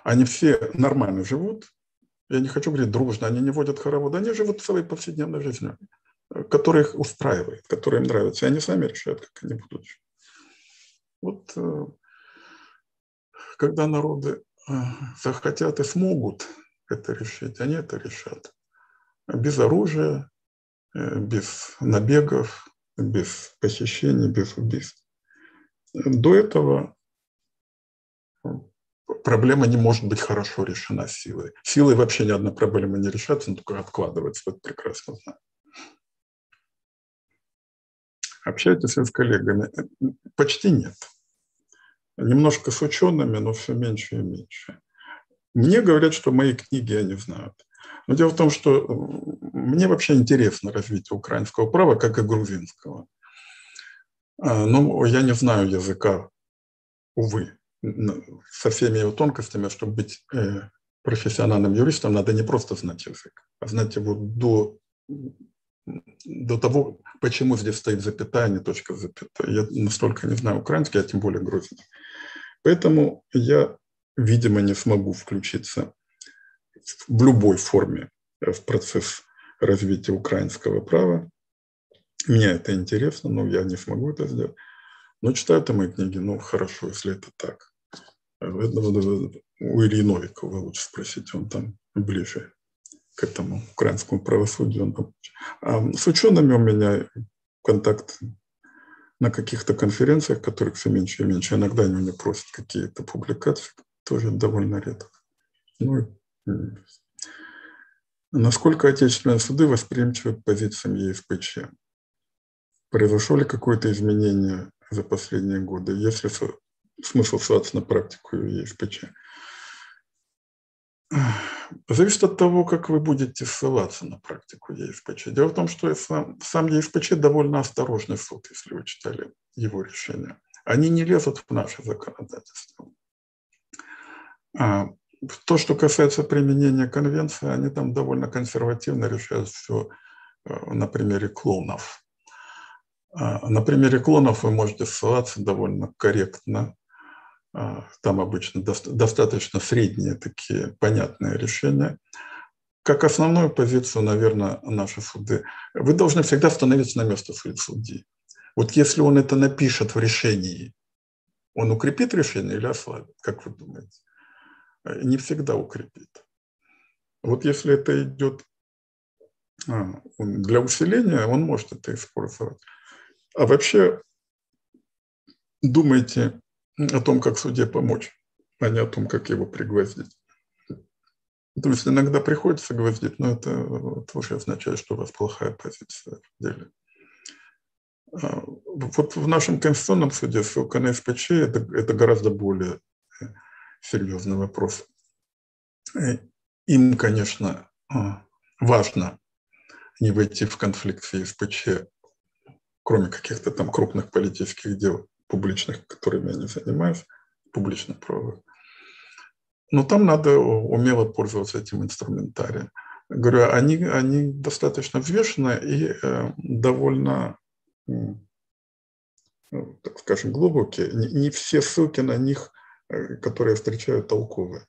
Они все нормально живут, я не хочу говорить дружно, они не водят хороводы, они живут своей повседневной жизнью, которая их устраивает, которая им нравится, и они сами решают, как они будут. Вот э, когда народы э, захотят и смогут это решить, они это решат. Без оружия, э, без набегов, без похищений, без убийств. До этого проблема не может быть хорошо решена силой. Силой вообще ни одна проблема не решается, но только откладывается, это прекрасно знаю. Общаетесь с коллегами? Почти нет. Немножко с учеными, но все меньше и меньше. Мне говорят, что мои книги они знают. Но дело в том, что мне вообще интересно развитие украинского права, как и грузинского. А, но я не знаю языка, увы, со всеми его тонкостями, чтобы быть э, профессиональным юристом, надо не просто знать язык, а знать его до, до того, почему здесь стоит запятая, а не точка запятая. Я настолько не знаю украинский, а тем более грузинский. Поэтому я, видимо, не смогу включиться в любой форме в процесс развития украинского права. Мне это интересно, но я не смогу это сделать. Но читаю там мои книги, ну хорошо, если это так. У Ильи Новикова лучше спросить, он там ближе к этому украинскому правосудию. А с учеными у меня контакт на каких-то конференциях, которых все меньше и меньше. Иногда они меня просят какие-то публикации, тоже довольно редко. Ну, насколько отечественные суды восприимчивы к позициям ЕСПЧ? Произошло ли какое-то изменение за последние годы? Если смысл ссылаться на практику ЕСПЧ. Зависит от того, как вы будете ссылаться на практику ЕСПЧ. Дело в том, что сам, ЕСПЧ довольно осторожный суд, если вы читали его решение. Они не лезут в наше законодательство. А то, что касается применения конвенции, они там довольно консервативно решают все э, на примере клонов. А на примере клонов вы можете ссылаться довольно корректно там обычно достаточно средние такие понятные решения. Как основную позицию, наверное, наши суды. Вы должны всегда становиться на место судьи. Вот если он это напишет в решении, он укрепит решение или ослабит, как вы думаете? Не всегда укрепит. Вот если это идет а, для усиления, он может это использовать. А вообще, думайте о том, как суде помочь, а не о том, как его пригвоздить. То есть иногда приходится гвоздить, но это, уже означает, что у вас плохая позиция в деле. А, вот в нашем Конституционном суде ссылка на СПЧ это, это гораздо более э, серьезный вопрос. Им, конечно, а, важно не войти в конфликт с СПЧ, кроме каких-то там крупных политических дел, публичных, которыми они занимаются, публичных правовых. Но там надо умело пользоваться этим инструментарием. Говорю, они, они достаточно взвешены и э, довольно, э, так скажем, глубокие. Не, не все ссылки на них, э, которые встречают, толковые.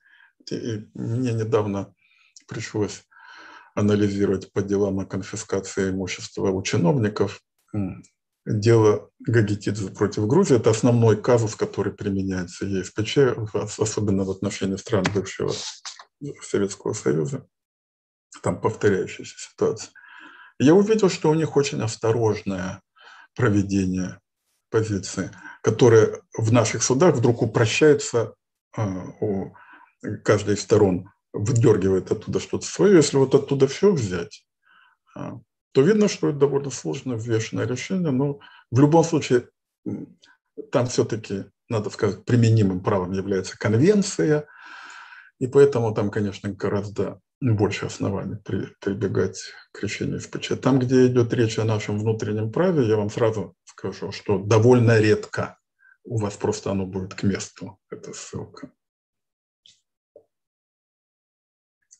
И мне недавно пришлось анализировать по делам о конфискации имущества у чиновников дело Гагитидзе против Грузии – это основной казус, который применяется ЕСПЧ, особенно в отношении стран бывшего Советского Союза. Там повторяющаяся ситуация. Я увидел, что у них очень осторожное проведение позиции, которое в наших судах вдруг упрощается а, у каждой из сторон, выдергивает оттуда что-то свое. Если вот оттуда все взять, а, то видно, что это довольно сложное, взвешенное решение, но в любом случае там все-таки, надо сказать, применимым правом является конвенция, и поэтому там, конечно, гораздо больше оснований при, прибегать к решению СПЧ. Там, где идет речь о нашем внутреннем праве, я вам сразу скажу, что довольно редко у вас просто оно будет к месту, эта ссылка.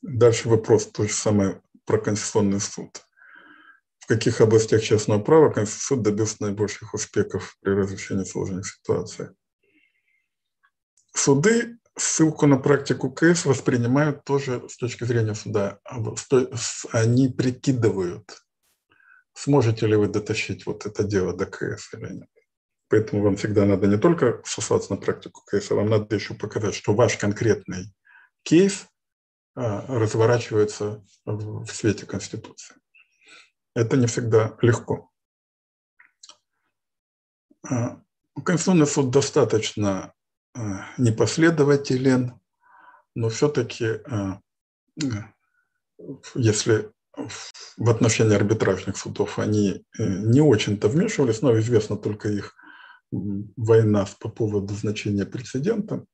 Дальше вопрос то же самое про Конституционный суд. В каких областях частного права Конституционный суд добился наибольших успехов при разрешении сложных ситуаций? Суды ссылку на практику КС воспринимают тоже с точки зрения суда. Они прикидывают, сможете ли вы дотащить вот это дело до КС или нет. Поэтому вам всегда надо не только сослаться на практику КС, а вам надо еще показать, что ваш конкретный кейс а, разворачивается в свете Конституции. Это не всегда легко. А, Конституционный суд достаточно а, непоследователен, но все-таки, если в отношении арбитражных судов они э, не очень-то вмешивались, но известно только их война по поводу значения прецедента.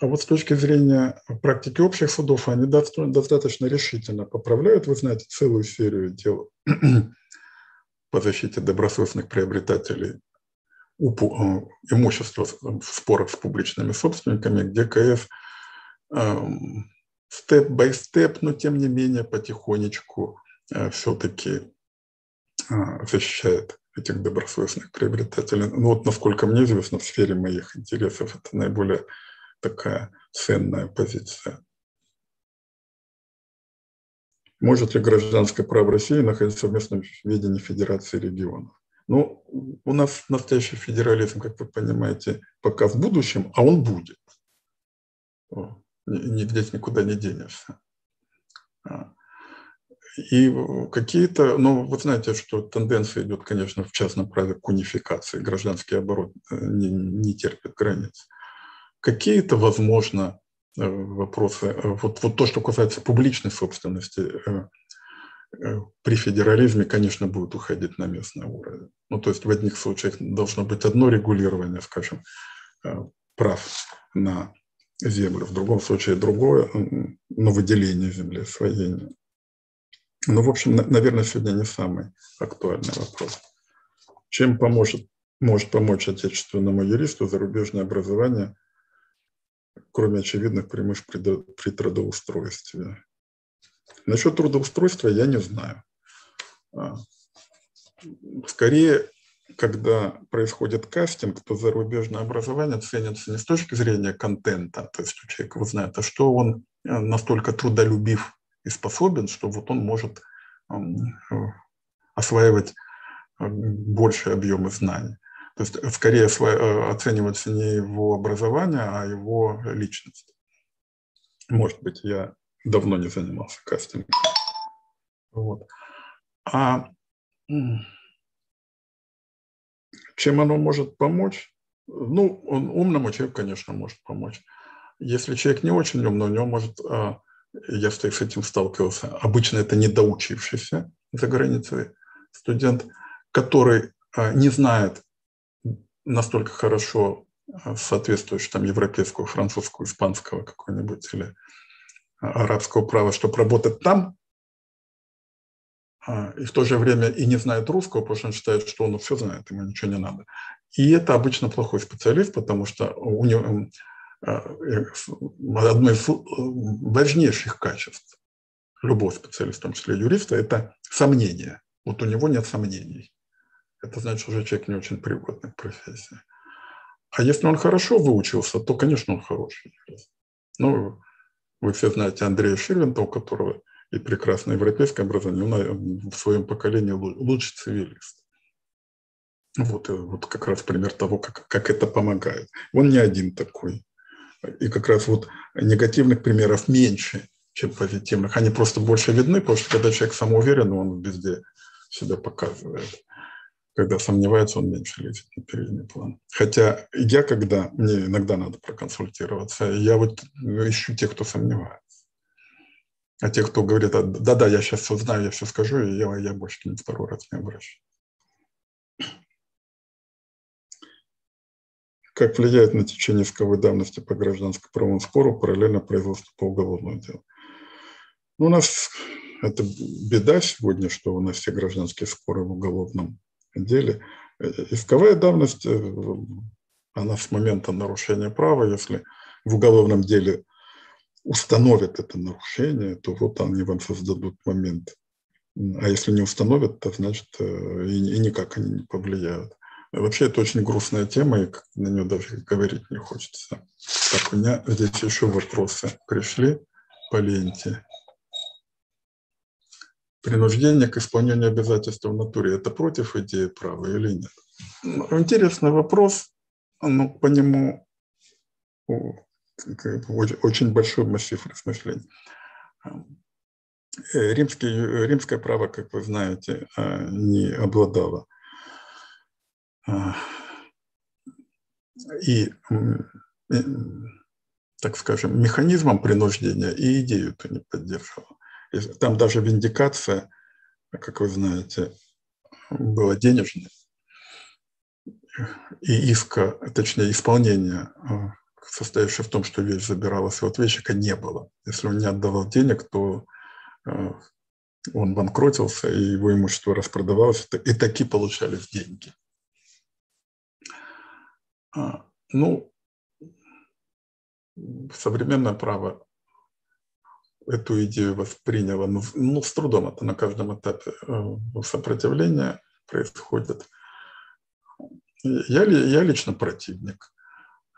А вот с точки зрения практики общих судов, они достаточно решительно поправляют. Вы знаете, целую серию дел по защите добросовестных приобретателей э, имущества в спорах с публичными собственниками, где КС степ-бай-степ, но тем не менее потихонечку э, все-таки э, защищает этих добросовестных приобретателей. Ну вот, насколько мне известно, в сфере моих интересов это наиболее такая ценная позиция. Может ли гражданское право России находиться в совместном ведении Федерации регионов? Ну, у нас настоящий федерализм, как вы понимаете, пока в будущем, а он будет. Нигде никуда не денешься. А. И какие-то, ну, вы знаете, что тенденция идет, конечно, в частном праве к унификации. Гражданский оборот э, не, не терпит границ. Какие-то, возможно, вопросы, э, вот, вот то, что касается публичной собственности, при федерализме, конечно, будет уходить на местный уровень. Ну, то есть в одних случаях должно быть одно регулирование, скажем, прав на землю, в другом случае другое, но выделение земли, освоение. Ну, в общем, наверное, сегодня не самый актуальный вопрос. Чем поможет, может помочь отечественному юристу зарубежное образование, кроме очевидных преимуществ при, трудоустройстве? Насчет трудоустройства я не знаю. А, скорее, когда происходит кастинг, то зарубежное образование ценится не с точки зрения контента, то есть у человека вы а что он э, настолько трудолюбив и способен, что вот он может э, осваивать э, большие объемы знаний. То есть скорее э, оценивается не его образование, а его личность. Может быть, я давно не занимался кастингом. Вот. А чем оно может помочь? Ну, он умному человеку, конечно, может помочь. Если человек не очень умный, у него может а, я с этим сталкивался. Обычно это недоучившийся за границей студент, который а, не знает настолько хорошо а, соответствующего там европейского, французского, испанского какого-нибудь или а, арабского права, чтобы работать там, и в то же время и не знает русского, потому что он считает, что он все знает, ему ничего не надо. И это обычно плохой специалист, потому что у него Э, одно из э, важнейших качеств любого специалиста, в том числе юриста, это сомнение. Вот у него нет сомнений. Это значит, уже человек не очень пригодный к профессии. А если он хорошо выучился, то, конечно, он хороший юрист. Ну, вы все знаете Андрея Ширвинта, у которого и прекрасное европейское образование, он в своем поколении лучший цивилист. Вот, вот как раз пример того, как, как это помогает. Он не один такой. И как раз вот негативных примеров меньше, чем позитивных. Они просто больше видны, потому что когда человек самоуверен, он везде себя показывает. Когда сомневается, он меньше лезет на передний план. Хотя я, когда, мне иногда надо проконсультироваться, я вот ищу тех, кто сомневается. А те, кто говорит, да-да, я сейчас все знаю, я все скажу, и я, я больше к ним второй раз не обращаюсь. как влияет на течение исковой давности по гражданско-правовому спору параллельно производству по уголовному делу. Ну, у нас это беда сегодня, что у нас все гражданские споры в уголовном деле. Исковая давность, э, она с момента нарушения права, если в уголовном деле установят это нарушение, то вот они вам создадут момент. А если не установят, то значит и, и никак они не повлияют. Вообще это очень грустная тема, и на нее даже говорить не хочется. Так, у меня здесь еще вопросы пришли по ленте. Принуждение к исполнению обязательств в натуре – это против идеи права или нет? Ну, интересный вопрос, но по нему очень большой массив размышлений. Э, римский, римское право, как вы знаете, а, не обладало а, и, так скажем, механизмом принуждения и идею это не поддерживала. Там даже виндикация, как вы знаете, была денежной. И иска, точнее, исполнение, а, состоявшее в том, что вещь забиралась у ответчика, не было. Если он не отдавал денег, то а, он банкротился, и его имущество распродавалось, и таки получались деньги. А, ну, современное право эту идею восприняло, ну, ну, с трудом это на каждом этапе э, сопротивления происходит. Я, я лично противник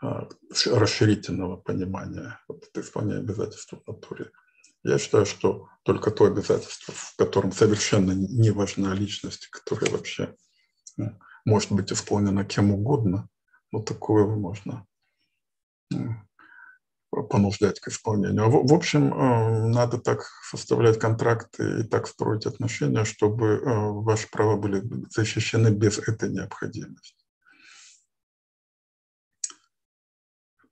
а, расширительного понимания вот, исполнения обязательств в натуре. Я считаю, что только то обязательство, в котором совершенно не важна личность, которая вообще ну, может быть исполнена кем угодно, вот такое можно понуждать к исполнению. В, в общем, э, надо так составлять контракты и так строить отношения, чтобы э, ваши права были защищены без этой необходимости.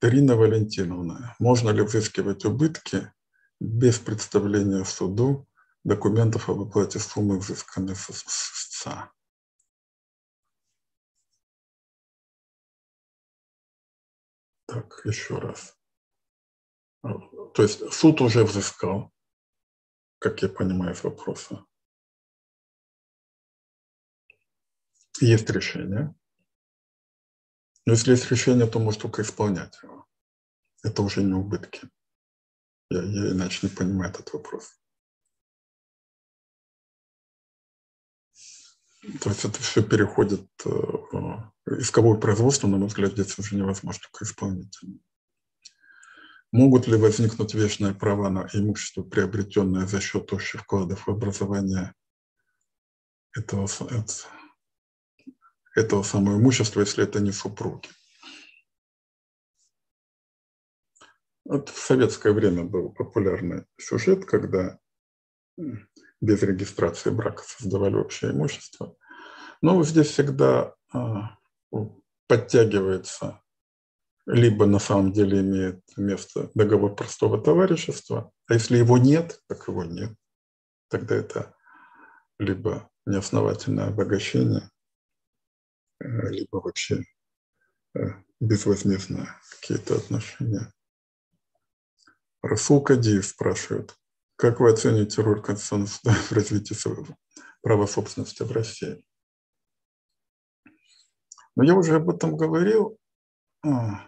Ирина Валентиновна, можно ли взыскивать убытки без представления суду документов об оплате суммы взысканной с истца? Так, еще раз. То есть суд уже взыскал, как я понимаю из вопроса. Есть решение. Но если есть решение, то может только исполнять его. Это уже не убытки. Я, я иначе не понимаю этот вопрос. То есть это все переходит э, в исковое производство, на мой взгляд, здесь уже невозможно только исполнительно. Могут ли возникнуть вечные права на имущество, приобретенное за счет общих вкладов в образование этого, этого самого имущества, если это не супруги? Вот в советское время был популярный сюжет, когда без регистрации брака создавали общее имущество. Но здесь всегда а, подтягивается либо на самом деле имеет место договор простого товарищества, а если его нет, так его нет. Тогда это либо неосновательное обогащение, э, либо вообще э, безвозмездные какие-то отношения. Расул Кадиев спрашивает, как вы оцените роль Конституционного в развитии права собственности в России? Но я уже об этом говорил. А,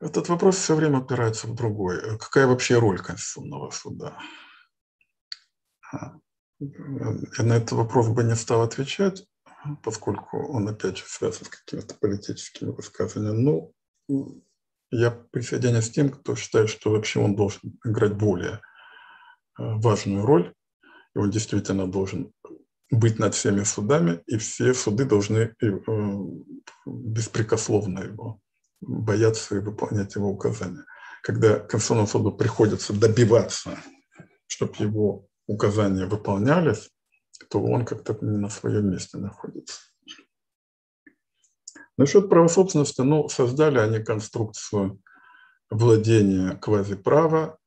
этот вопрос все время опирается в другой. Э, какая вообще роль Конституционного суда? А, я на этот вопрос бы не стал отвечать, поскольку он опять же связан с какими-то политическими высказываниями. Но ну, я присоединяюсь с тем, кто считает, что вообще он должен играть более э, важную роль, и он действительно должен быть над всеми судами, и все суды должны э, беспрекословно его боятся выполнять его указания. Когда Конституционному суду приходится добиваться, чтобы его указания выполнялись, то он как-то не на своем месте находится. Насчет права собственности, ну, создали они конструкцию владения квазиправа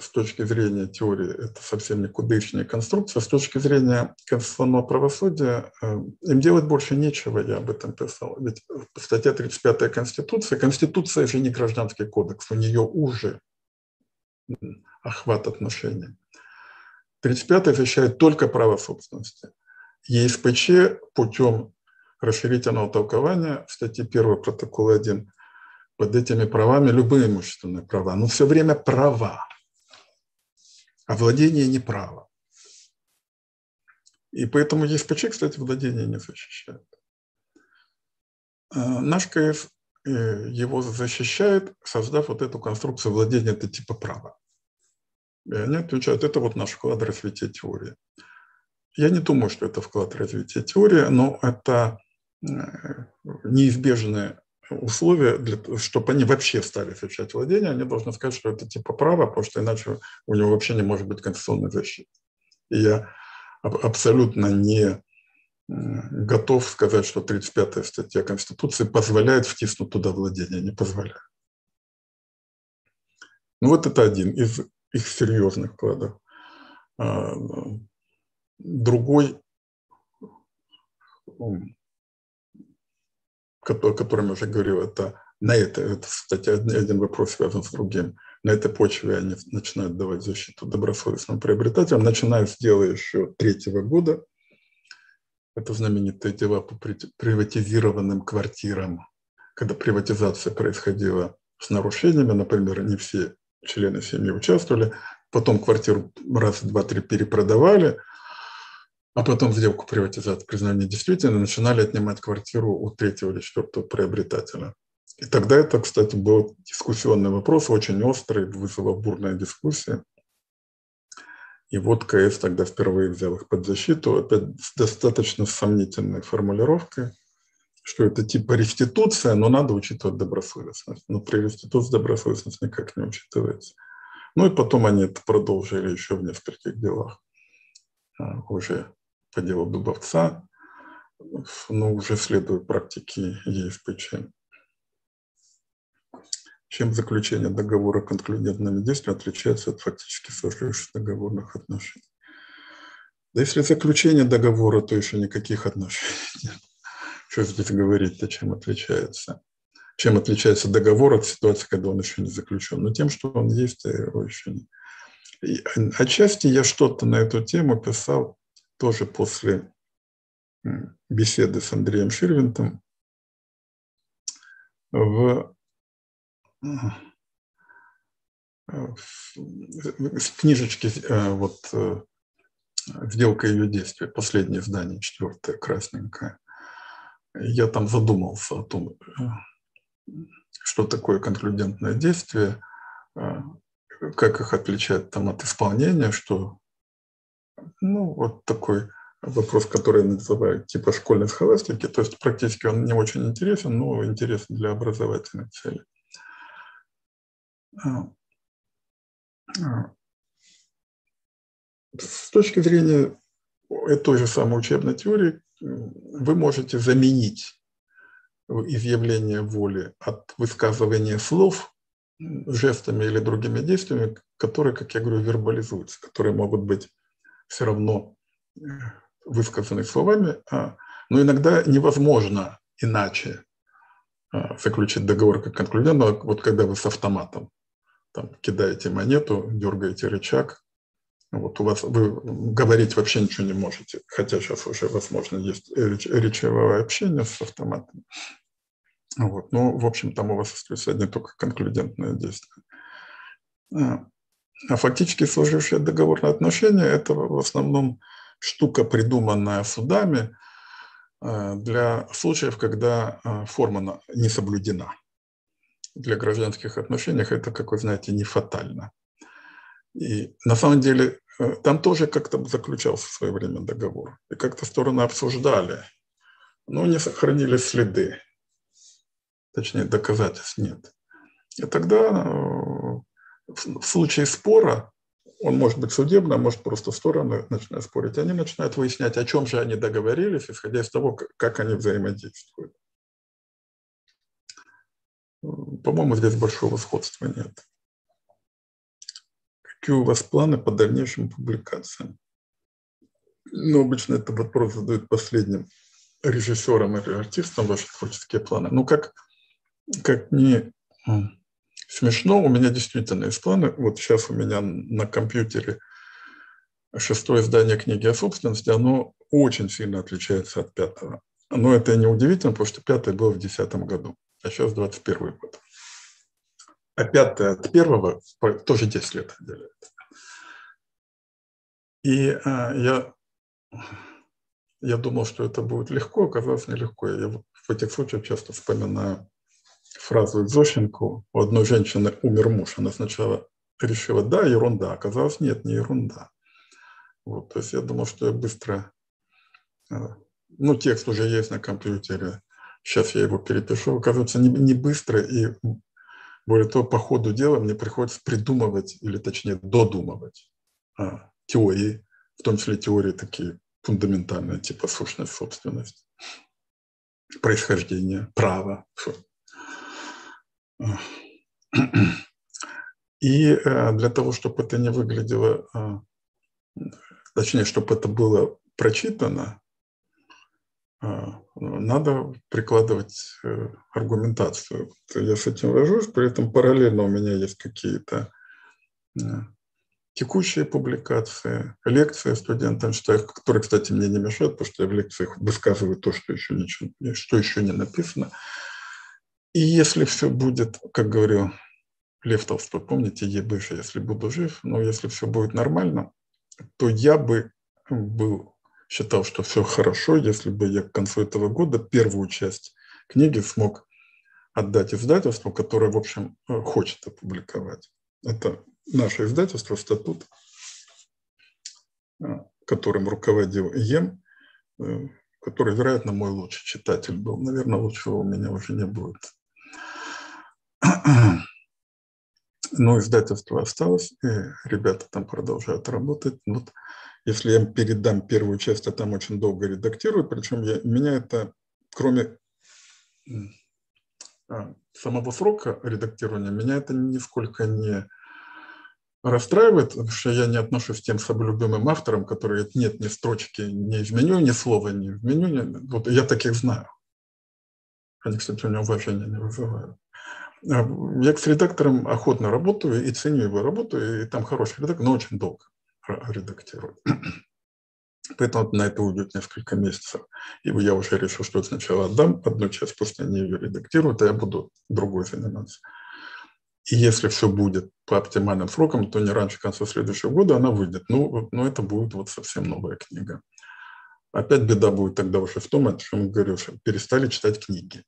с точки зрения теории это совсем никудышняя конструкция, с точки зрения конституционного правосудия э, им делать больше нечего, я об этом писал. Ведь статья 35 Конституции, Конституция же не гражданский кодекс, у нее уже охват отношений. 35 защищает только право собственности. ЕСПЧ путем расширительного толкования статьи 1 протокола 1 под этими правами любые имущественные права, но все время права. А владение не право. И поэтому ЕСПЧ, кстати, владение не защищает. А, наш КС э, его защищает, создав вот эту конструкцию владения это типа права. И они отвечают, это вот наш вклад в развитие теории. Я не думаю, что это вклад в развитие теории, но это э, неизбежное условия, для, чтобы они вообще стали изучать владение, они должны сказать, что это типа право, потому что иначе у него вообще не может быть конституционной защиты. И я абсолютно не готов сказать, что 35-я статья Конституции позволяет втиснуть туда владение, не позволяет. Ну вот это один из их серьезных вкладов. А, другой о котором я уже говорил, это на это, это, кстати, один вопрос связан с другим. На этой почве они начинают давать защиту добросовестным приобретателям, начиная с дела еще третьего года. Это знаменитые дела по приватизированным квартирам, когда приватизация происходила с нарушениями, например, не все члены семьи участвовали, потом квартиру раз, два, три перепродавали – а потом сделку приватизации признания действительно начинали отнимать квартиру у третьего или четвертого приобретателя. И тогда это, кстати, был дискуссионный вопрос, очень острый, вызвала бурная дискуссия. И вот КС тогда впервые взял их под защиту, опять с достаточно сомнительной формулировкой, что это типа реституция, но надо учитывать добросовестность. Но при реституции добросовестность никак не учитывается. Ну и потом они это продолжили еще в нескольких делах а, уже по делу Дубовца, но уже следуя практике ЕСПЧ. Чем заключение договора конклюдентными действиями отличается от фактически сложившихся договорных отношений? Да если заключение договора, то еще никаких отношений нет. Что здесь говорить-то, чем отличается? Чем отличается договор от ситуации, когда он еще не заключен? Ну, тем, что он есть, а его еще не. И отчасти я что-то на эту тему писал тоже после беседы с Андреем Ширвинтом в, в книжечке э, вот э, «Сделка ее действия», последнее издание, четвертое, красненькое. Я там задумался о том, э, что такое конклюдентное действие, как их отличать там от исполнения, что ну, вот такой вопрос, который называют типа школьной схоластики. То есть практически он не очень интересен, но интересен для образовательных целей. А, а, с точки зрения той же самой учебной теории, вы можете заменить изъявление воли от высказывания слов жестами или другими действиями, которые, как я говорю, вербализуются, которые могут быть все равно э, высказаны словами, а, но иногда невозможно иначе а, заключить договор как конклюдентного, вот когда вы с автоматом там, кидаете монету, дергаете рычаг, вот у вас вы говорить вообще ничего не можете, хотя сейчас уже, возможно, есть речевое общение с автоматом. Вот. Ну, в общем, там у вас остается не только конклюдентное действие. А, фактически сложившие договорные отношения – это в основном штука, придуманная судами э, для случаев, когда э, форма не соблюдена. Для гражданских отношений это, как вы знаете, не фатально. И на самом деле э, там тоже как-то заключался в свое время договор. И как-то стороны обсуждали, но не сохранили следы. Точнее, доказательств нет. И тогда в случае спора, он может быть судебным, может просто стороны начинают спорить, они начинают выяснять, о чем же они договорились, исходя из того, как они взаимодействуют. По-моему, здесь большого сходства нет. Какие у вас планы по дальнейшим публикациям? Ну, обычно это вопрос задают последним режиссерам или артистам ваши творческие планы. Ну, как, как не Смешно, у меня действительно есть планы. Вот сейчас у меня на компьютере шестое издание книги о собственности, оно очень сильно отличается от пятого. Но это не удивительно, потому что пятое было в десятом году, а сейчас 21 год. а пятое от первого тоже 10 лет отделяет. И а, я, я думал, что это будет легко, оказалось нелегко. Я в этих случаях часто вспоминаю фразу Зощенко. У одной женщины умер муж. Она сначала решила, да, ерунда. Оказалось, нет, не ерунда. Вот, то есть я думал, что я быстро... А, ну, текст уже есть на компьютере. Сейчас я его перепишу. Оказывается, не, не быстро. И более того, по ходу дела мне приходится придумывать, или точнее додумывать а, теории, в том числе теории такие фундаментальные, типа сущность, собственность, происхождение, право. И э, для того, чтобы это не выглядело, э, точнее, чтобы это было прочитано, э, надо прикладывать аргументацию. Я с этим вожусь, при этом параллельно у меня есть какие-то текущие публикации, лекции студентам читаю, которые, кстати, мне не мешают, потому что я в лекциях высказываю то, что еще, ничего, что еще не написано. И если все будет, как говорю, Лев Толстой, помните, ебы же, если буду жив, но если все будет нормально, то я бы был, считал, что все хорошо, если бы я к концу этого года первую часть книги смог отдать издательству, которое, в общем, хочет опубликовать. Это наше издательство «Статут», которым руководил Ем, э, который, вероятно, мой лучший читатель был. Наверное, лучшего у меня уже не будет. Но издательство осталось, и ребята там продолжают работать. Вот если я передам первую часть, а там очень долго редактируют, причем я, меня это, кроме а, самого срока редактирования, меня это нисколько не расстраивает, потому что я не отношусь к тем самолюбимым авторам, которые нет ни строчки, не изменю, ни слова не изменю. Не, вот я таких знаю. Они, кстати, у меня уважения не вызывают. А, я с редактором охотно работаю и ценю его работу, и там хороший редактор, но очень долго редактирую. Поэтому на это уйдет несколько месяцев. И я уже решил, что сначала отдам одну часть, пусть они ее редактируют, а я буду другой заниматься. И если все будет по оптимальным срокам, то не раньше конца следующего года она выйдет. Ну, ну это будет вот совсем новая книга. Опять беда будет тогда уже в том, о чем я говорю, что перестали читать книги.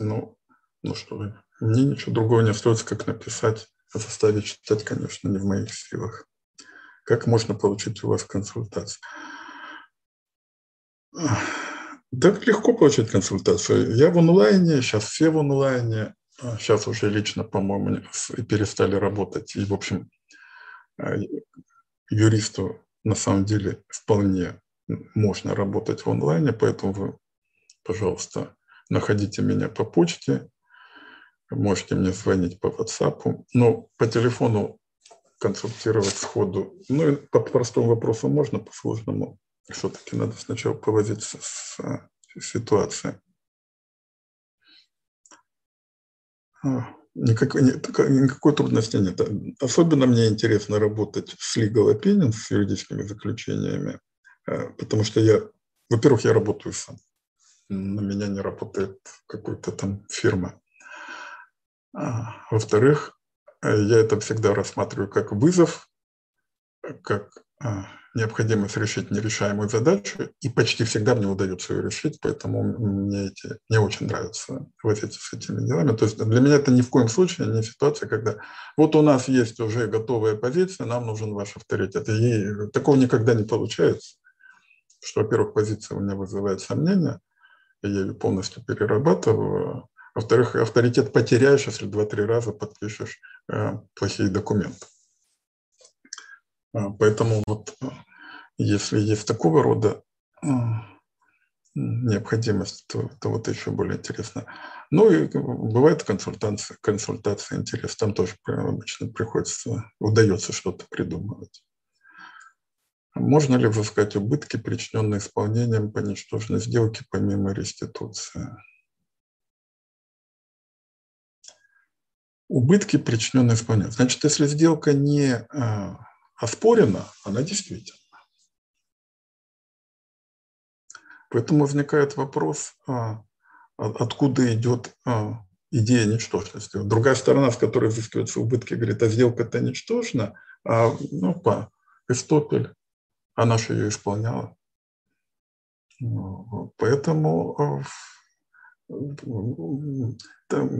Ну, ну что мне ничего другого не остается, как написать, а заставить читать, конечно, не в моих силах. Как можно получить у вас консультацию? Да, легко получить консультацию. Я в онлайне, сейчас все в онлайне, сейчас уже лично, по-моему, перестали работать. И, в общем, а, юристу на самом деле вполне можно работать в онлайне, поэтому вы, пожалуйста, находите меня по почте, можете мне звонить по WhatsApp, но по телефону консультировать сходу. Ну по простому вопросу можно, по сложному все-таки надо сначала повозиться с, с ситуацией. А, никакой, никакой трудности нет. Особенно мне интересно работать с legal opinion, с юридическими заключениями, а, потому что я, во-первых, я работаю сам на меня не работает какой-то там фирма. Во-вторых, я это всегда рассматриваю как вызов, как а, необходимость решить нерешаемую задачу, и почти всегда мне удается ее решить, поэтому мне, эти, мне очень нравится возиться с этими делами. То есть для меня это ни в коем случае не ситуация, когда вот у нас есть уже готовая позиция, нам нужен ваш авторитет. И такого никогда не получается, что, во-первых, позиция у меня вызывает сомнения, я ее полностью перерабатываю. Во-вторых, авторитет потеряешь, если два-три раза подпишешь э, плохие документы. А, поэтому вот э, если есть такого рода э, необходимость, то это вот еще более интересно. Ну и бывает консультация, консультация интерес, там тоже обычно приходится, удается что-то придумывать. Можно ли взыскать убытки, причиненные исполнением по ничтожной сделке помимо реституции? Убытки, причиненные исполнением. Значит, если сделка не а, оспорена, она действительно. Поэтому возникает вопрос, а, откуда идет а, идея ничтожности. Другая сторона, с которой взыскиваются убытки, говорит, а сделка-то ничтожна, а ну, по Эстопель, она же ее исполняла. Поэтому там,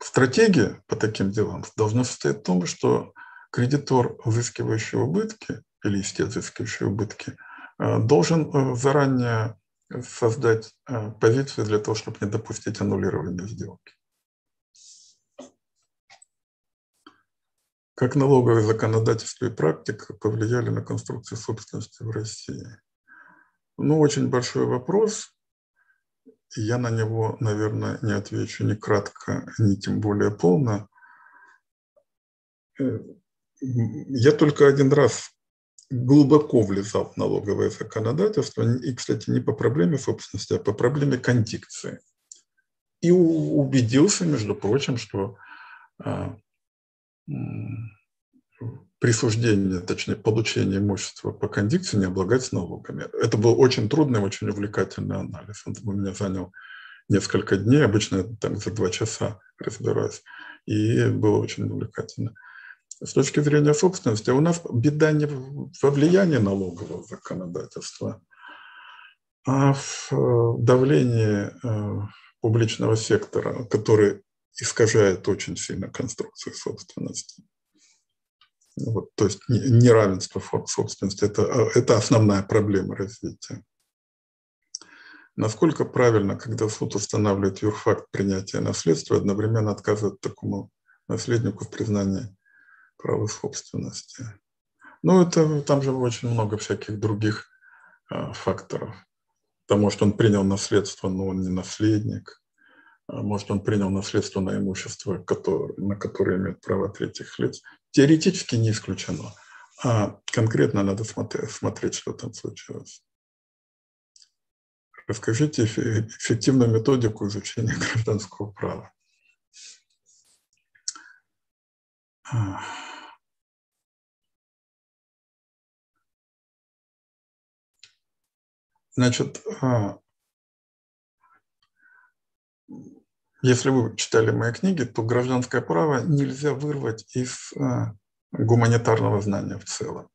стратегия по таким делам должна состоять в том, что кредитор, взыскивающий убытки, или истец, взыскивающий убытки, должен заранее создать э, позицию для того, чтобы не допустить аннулирования сделки. Как налоговое законодательство и практика повлияли на конструкцию собственности в России? Ну, очень большой вопрос. Я на него, наверное, не отвечу ни кратко, ни тем более полно. Э, я только один раз глубоко влезал в налоговое законодательство, и, кстати, не по проблеме собственности, а по проблеме кондикции. И убедился, между прочим, что а, присуждение, точнее, получение имущества по кондикции не облагается налогами. Это был очень трудный, очень увлекательный анализ. Он у меня занял несколько дней, обычно я там за два часа разбираюсь, и было очень увлекательно с точки зрения собственности, у нас беда не во влиянии налогового законодательства, а в э, давлении э, публичного сектора, который искажает очень сильно конструкцию собственности. Вот, то есть неравенство собственности это, – это основная проблема развития. Насколько правильно, когда суд устанавливает юрфакт принятия наследства, одновременно отказывает такому наследнику в признании права собственности. Ну, это, там же очень много всяких других а, факторов. Потому что он принял наследство, но он не наследник. А, может, он принял наследство на имущество, который, на которое имеет право третьих лиц. Теоретически не исключено. А конкретно надо смотреть, смотреть что там случилось. Расскажите эффективную методику изучения гражданского права. Значит, а, если вы читали мои книги, то гражданское право нельзя вырвать из а, гуманитарного знания в целом.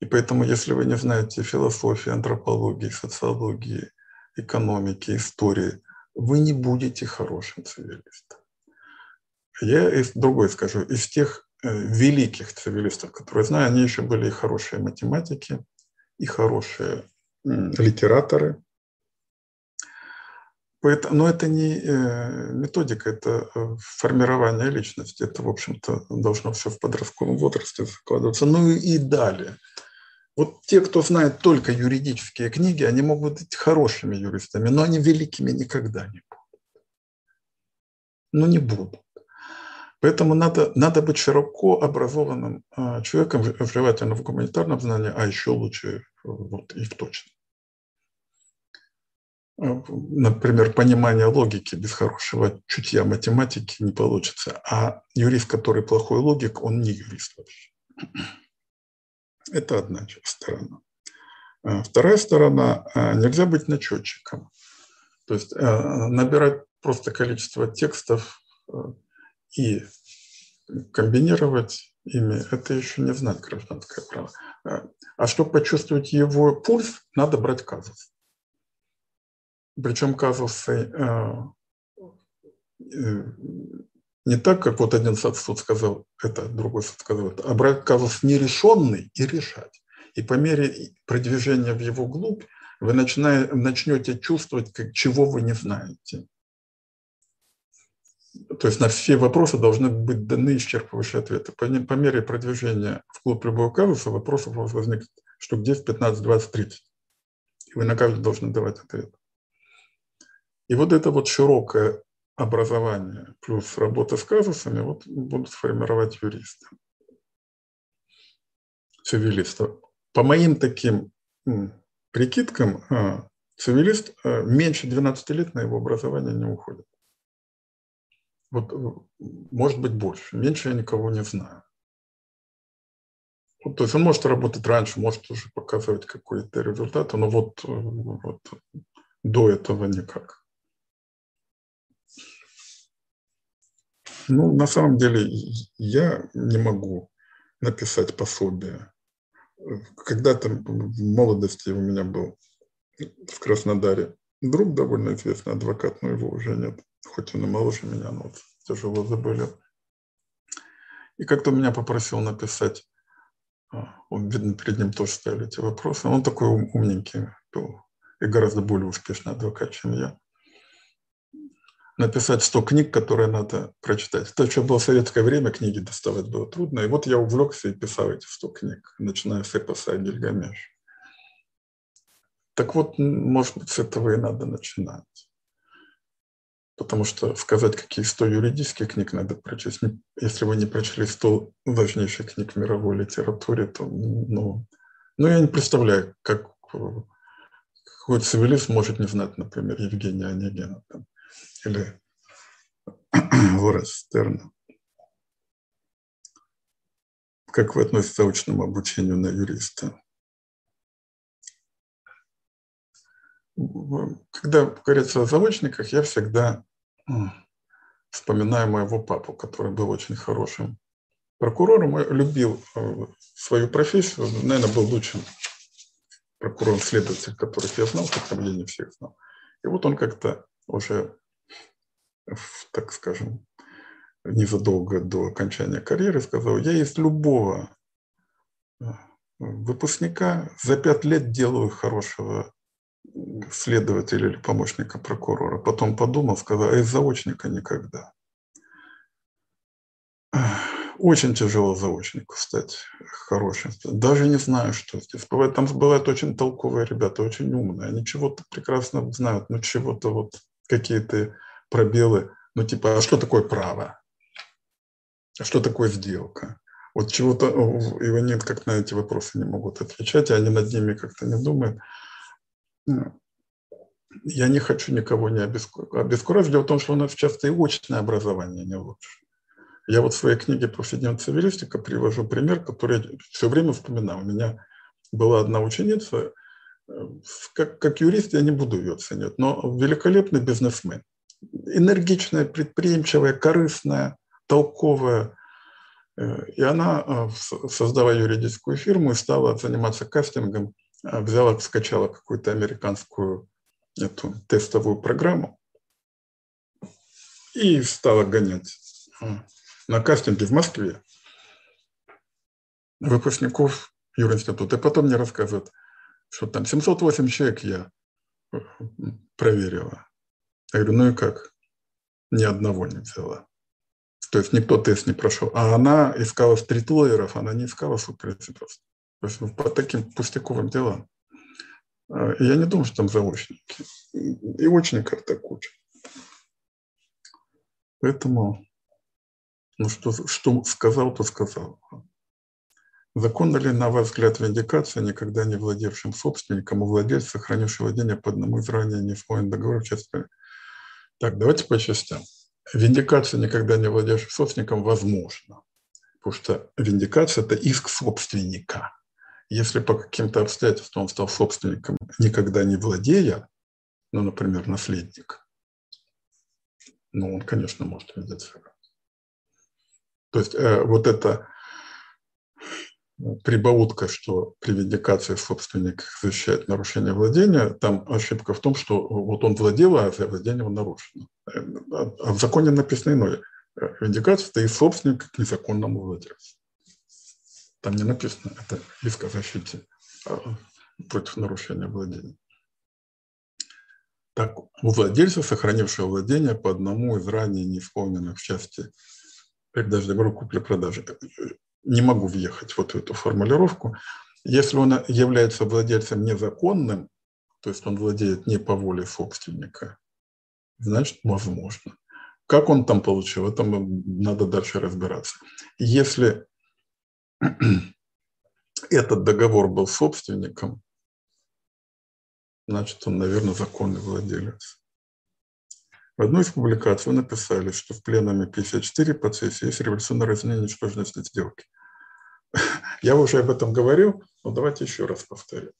И поэтому, если вы не знаете философии, антропологии, социологии, экономики, истории, вы не будете хорошим цивилистом. Я из другой скажу, из тех э, великих цивилистов, которые знаю, они еще были и хорошие математики, и хорошие литераторы. Но это не э, методика, это э, формирование личности. Это, в общем-то, должно все в подростковом возрасте закладываться. Ну и далее. Вот те, кто знает только юридические книги, они могут быть хорошими юристами, но они великими никогда не будут. Ну, не будут. Поэтому надо, надо быть широко образованным а, человеком, желательно в гуманитарном знании, а еще лучше вот, и в точном. А, например, понимание логики без хорошего чутья математики не получится. А юрист, который плохой логик, он не юрист вообще. Это одна сторона. А, вторая сторона – нельзя быть начетчиком. То есть набирать просто количество текстов и комбинировать ими, это еще не знать гражданское право. А чтобы почувствовать его пульс, надо брать казус. Причем казусы э, э, не так, как вот один суд сказал, это другой суд сказал, а брать казус нерешенный и решать. И по мере продвижения в его глубь вы начнете чувствовать, как, чего вы не знаете. То есть на все вопросы должны быть даны исчерпывающие ответы. По, по мере продвижения в клуб любого казуса вопросов у вас возникнет штук 10, 15, 20, 30. И вы на каждый должны давать ответ. И вот это вот широкое образование плюс работа с казусами вот будут формировать юристы, цивилисты. По моим таким прикидкам, а, цивилист а, меньше 12 лет на его образование не уходит. Вот, э, может быть, больше. Меньше я никого не знаю. Вот, то есть он может работать раньше, может уже показывать какой-то результат, но вот, э, вот до этого никак. Ну, на самом деле, я не могу написать пособие. Когда-то в молодости у меня был в Краснодаре друг довольно известный адвокат, но его уже нет, хоть он и моложе меня, но вот тяжело заболел. И как-то меня попросил написать, а, он, видно, перед ним тоже стояли эти вопросы. Он такой умненький был и гораздо более успешный адвокат, чем я написать 100 книг, которые надо прочитать. То, что было в советское время, книги доставать было трудно. И вот я увлекся и писал эти 100 книг, начиная с эпоса Гильгамеш. Так вот, может быть, с этого и надо начинать. Потому что сказать, какие 100 юридических книг надо прочесть, если вы не прочли 100 важнейших книг в мировой литературе, то ну, ну я не представляю, как какой цивилист может не знать, например, Евгения Онегина. Там, или Лора Стерна. Как вы относитесь к заочному обучению на юриста? Когда говорится о заочниках, я всегда вспоминаю моего папу, который был очень хорошим прокурором, любил э, свою профессию, наверное, был лучшим прокурором-следователь, которых я знал, хотя я не всех знал. И вот он как-то уже так скажем, незадолго до окончания карьеры сказал, я из любого э, выпускника за пять лет делаю хорошего следователя или помощника прокурора. Потом подумал, сказал, а из заочника никогда. Очень тяжело заочнику стать хорошим. Даже не знаю, что здесь. Бывает, там бывают очень толковые ребята, очень умные. Они чего-то прекрасно знают, но чего-то вот какие-то пробелы, ну типа, а что такое право? А что такое сделка? Вот чего-то, и они как на эти вопросы не могут отвечать, и они над ними как-то не думают. Ну, я не хочу никого не обескуражить. Дело в том, что у нас часто и очное образование не лучше. Я вот в своей книге «Повседневная цивилистика» привожу пример, который я все время вспоминаю. У меня была одна ученица, э, как, как юрист я не буду ее оценивать, но великолепный бизнесмен энергичная, предприимчивая, корыстная, толковая. Э, и она, э, создавая юридическую фирму, стала заниматься кастингом, э, взяла, скачала какую-то американскую эту тестовую программу и стала гонять на кастинге в Москве выпускников юринститута. И потом мне рассказывают, что там 708 человек я проверила. Я говорю, ну и как? Ни одного не взяла. То есть никто тест не прошел. А она искала стритлоеров, она не искала суперзвезд. То есть по таким пустяковым делам. А, я не думаю, что там заочники. И очников-то куча. Поэтому, ну что, что сказал, то сказал. Законно ли, на ваш взгляд, виндикация никогда не владевшим собственником у владельца, сохранившего владение по одному из ранее неисполненных договоров, часть так, давайте по частям. Виндикация никогда не владеешь собственником возможно, потому что виндикация – это иск собственника. Если по каким-то обстоятельствам он стал собственником, никогда не владея, ну, например, наследник, ну, он, конечно, может виндицировать. То есть э, вот это прибаутка, что при виндикации собственник защищает нарушение владения, там ошибка в том, что вот он владел, а владение его нарушено. А в законе написано иное. Виндикация – это и собственник к незаконному владельцу. Там не написано, это иск о защите а, против нарушения владения. Так, у владельца, сохранившего владение по одному из ранее неисполненных в части передачи договора купли-продажи, не могу въехать вот в эту формулировку. Если он является владельцем незаконным, то есть он владеет не по воле собственника, значит, возможно. Как он там получил, это надо дальше разбираться. Если этот договор был собственником, значит, он, наверное, законный владелец. В одной из публикаций вы написали, что в пленуме 54 по цессии есть революционное разделение ничтожности сделки. Я уже об этом говорил, но давайте еще раз повторю.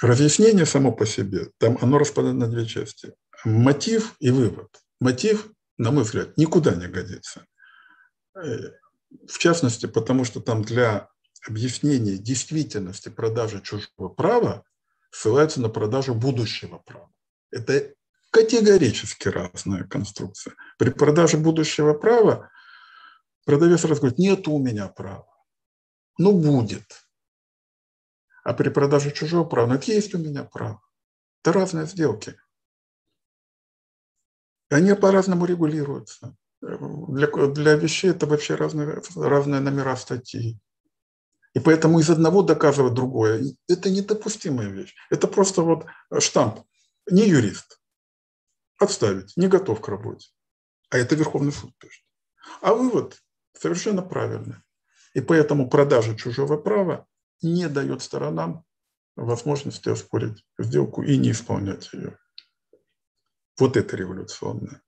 Разъяснение само по себе, там оно распадает на две части. мотив и вывод. Мотив, на мой взгляд, никуда не годится. Э, в частности, потому что там для объяснения действительности продажи чужого права ссылается на продажу будущего права. Это категорически разная конструкция. При продаже будущего права продавец раз говорит, нет у меня права. Ну, будет. А при продаже чужого права, ну, это есть у меня право. Это разные сделки. Они по-разному регулируются. Для, для вещей это вообще разные, разные номера статьи. И поэтому из одного доказывать другое – это недопустимая вещь. Это просто вот штамп. Не юрист. Отставить. Не готов к работе. А это Верховный суд пишет. А вывод совершенно правильный. И поэтому продажа чужого права не дает сторонам возможности оспорить сделку и не исполнять ее. Вот это революционное.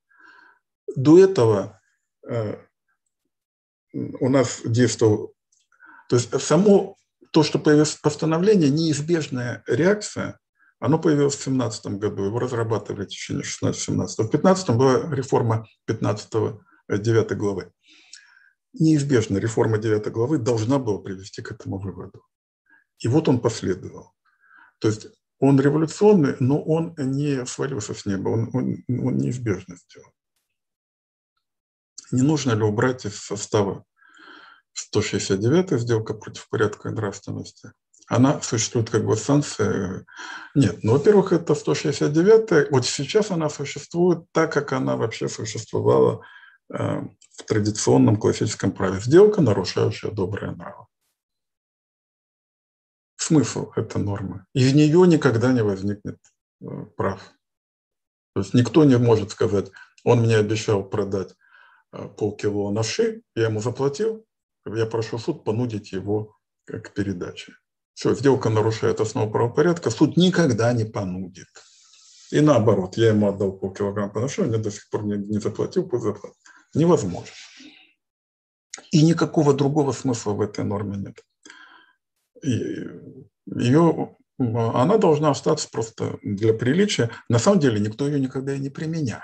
До этого э, у нас действовал... То есть само то, что появилось постановление, неизбежная реакция, оно появилось в 2017 году, его разрабатывали в течение 16-17. В 2015 была реформа 15 9 главы. Неизбежно реформа 9 главы должна была привести к этому выводу. И вот он последовал. То есть он революционный, но он не свалился с неба, он, он, он неизбежно сделал. Не нужно ли убрать из состава 169 сделка против порядка и нравственности? Она существует как бы санкция. Нет, ну, во-первых, это 169 вот сейчас она существует так, как она вообще существовала э, в традиционном классическом праве. Сделка, нарушающая добрые нравы смысл этой нормы. Из нее никогда не возникнет э, прав. То есть никто не может сказать, он мне обещал продать э, полкило наши, я ему заплатил, я прошу суд понудить его к передаче. Все, сделка нарушает основу правопорядка, суд никогда не понудит. И наоборот, я ему отдал полкилограмма по нашему, мне до сих пор не, не заплатил, пусть заплатит. Невозможно. И никакого другого смысла в этой норме нет ее, она должна остаться просто для приличия. На самом деле никто ее никогда и не применяет.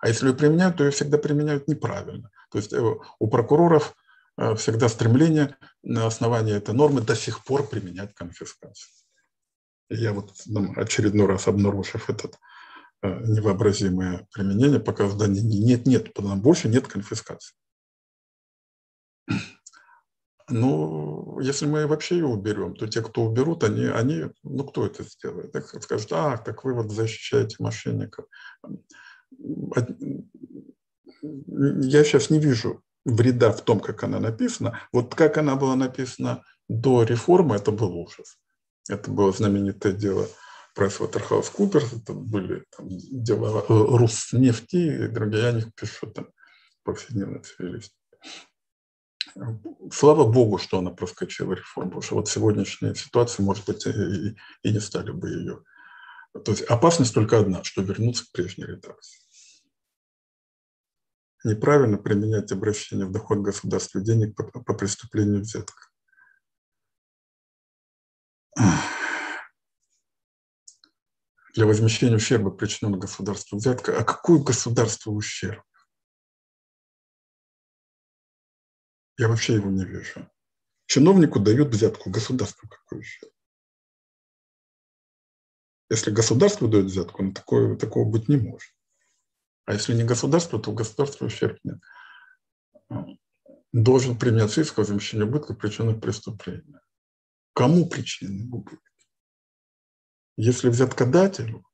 А если ее применяют, то ее всегда применяют неправильно. То есть э, у прокуроров всегда стремление на основании этой нормы до сих пор применять конфискацию. Я вот ну, очередной раз обнаружив это э, невообразимое применение, показываю, да нет, нет, больше нет конфискации. Ну, если мы вообще ее уберем, то те, кто уберут, они, они ну, кто это сделает? Так скажут, а, так вы вот защищаете мошенников. Я сейчас не вижу вреда в том, как она написана. Вот как она была написана до реформы, это был ужас. Это было знаменитое дело PricewaterhouseCoopers, это были там, дела Руснефти и другие, о них пишу там повседневно цивилисте. Слава Богу, что она проскочила реформу, потому что вот сегодняшняя ситуация, может быть, и, и не стали бы ее. То есть опасность только одна, что вернуться к прежней редакции. Неправильно применять обращение в доход государства денег по, по преступлению взятка. Для возмещения ущерба, причиненного государству взятка. А какой государство ущерб? Я вообще его не вижу. Чиновнику дают взятку, государству какой еще? Если государство дает взятку, ну, такое, такого быть не может. А если не государство, то государство ущерб нет. Должен применяться иск о возмещении убытка причинных преступления. Кому причиненный убыток? Если взяткодателю,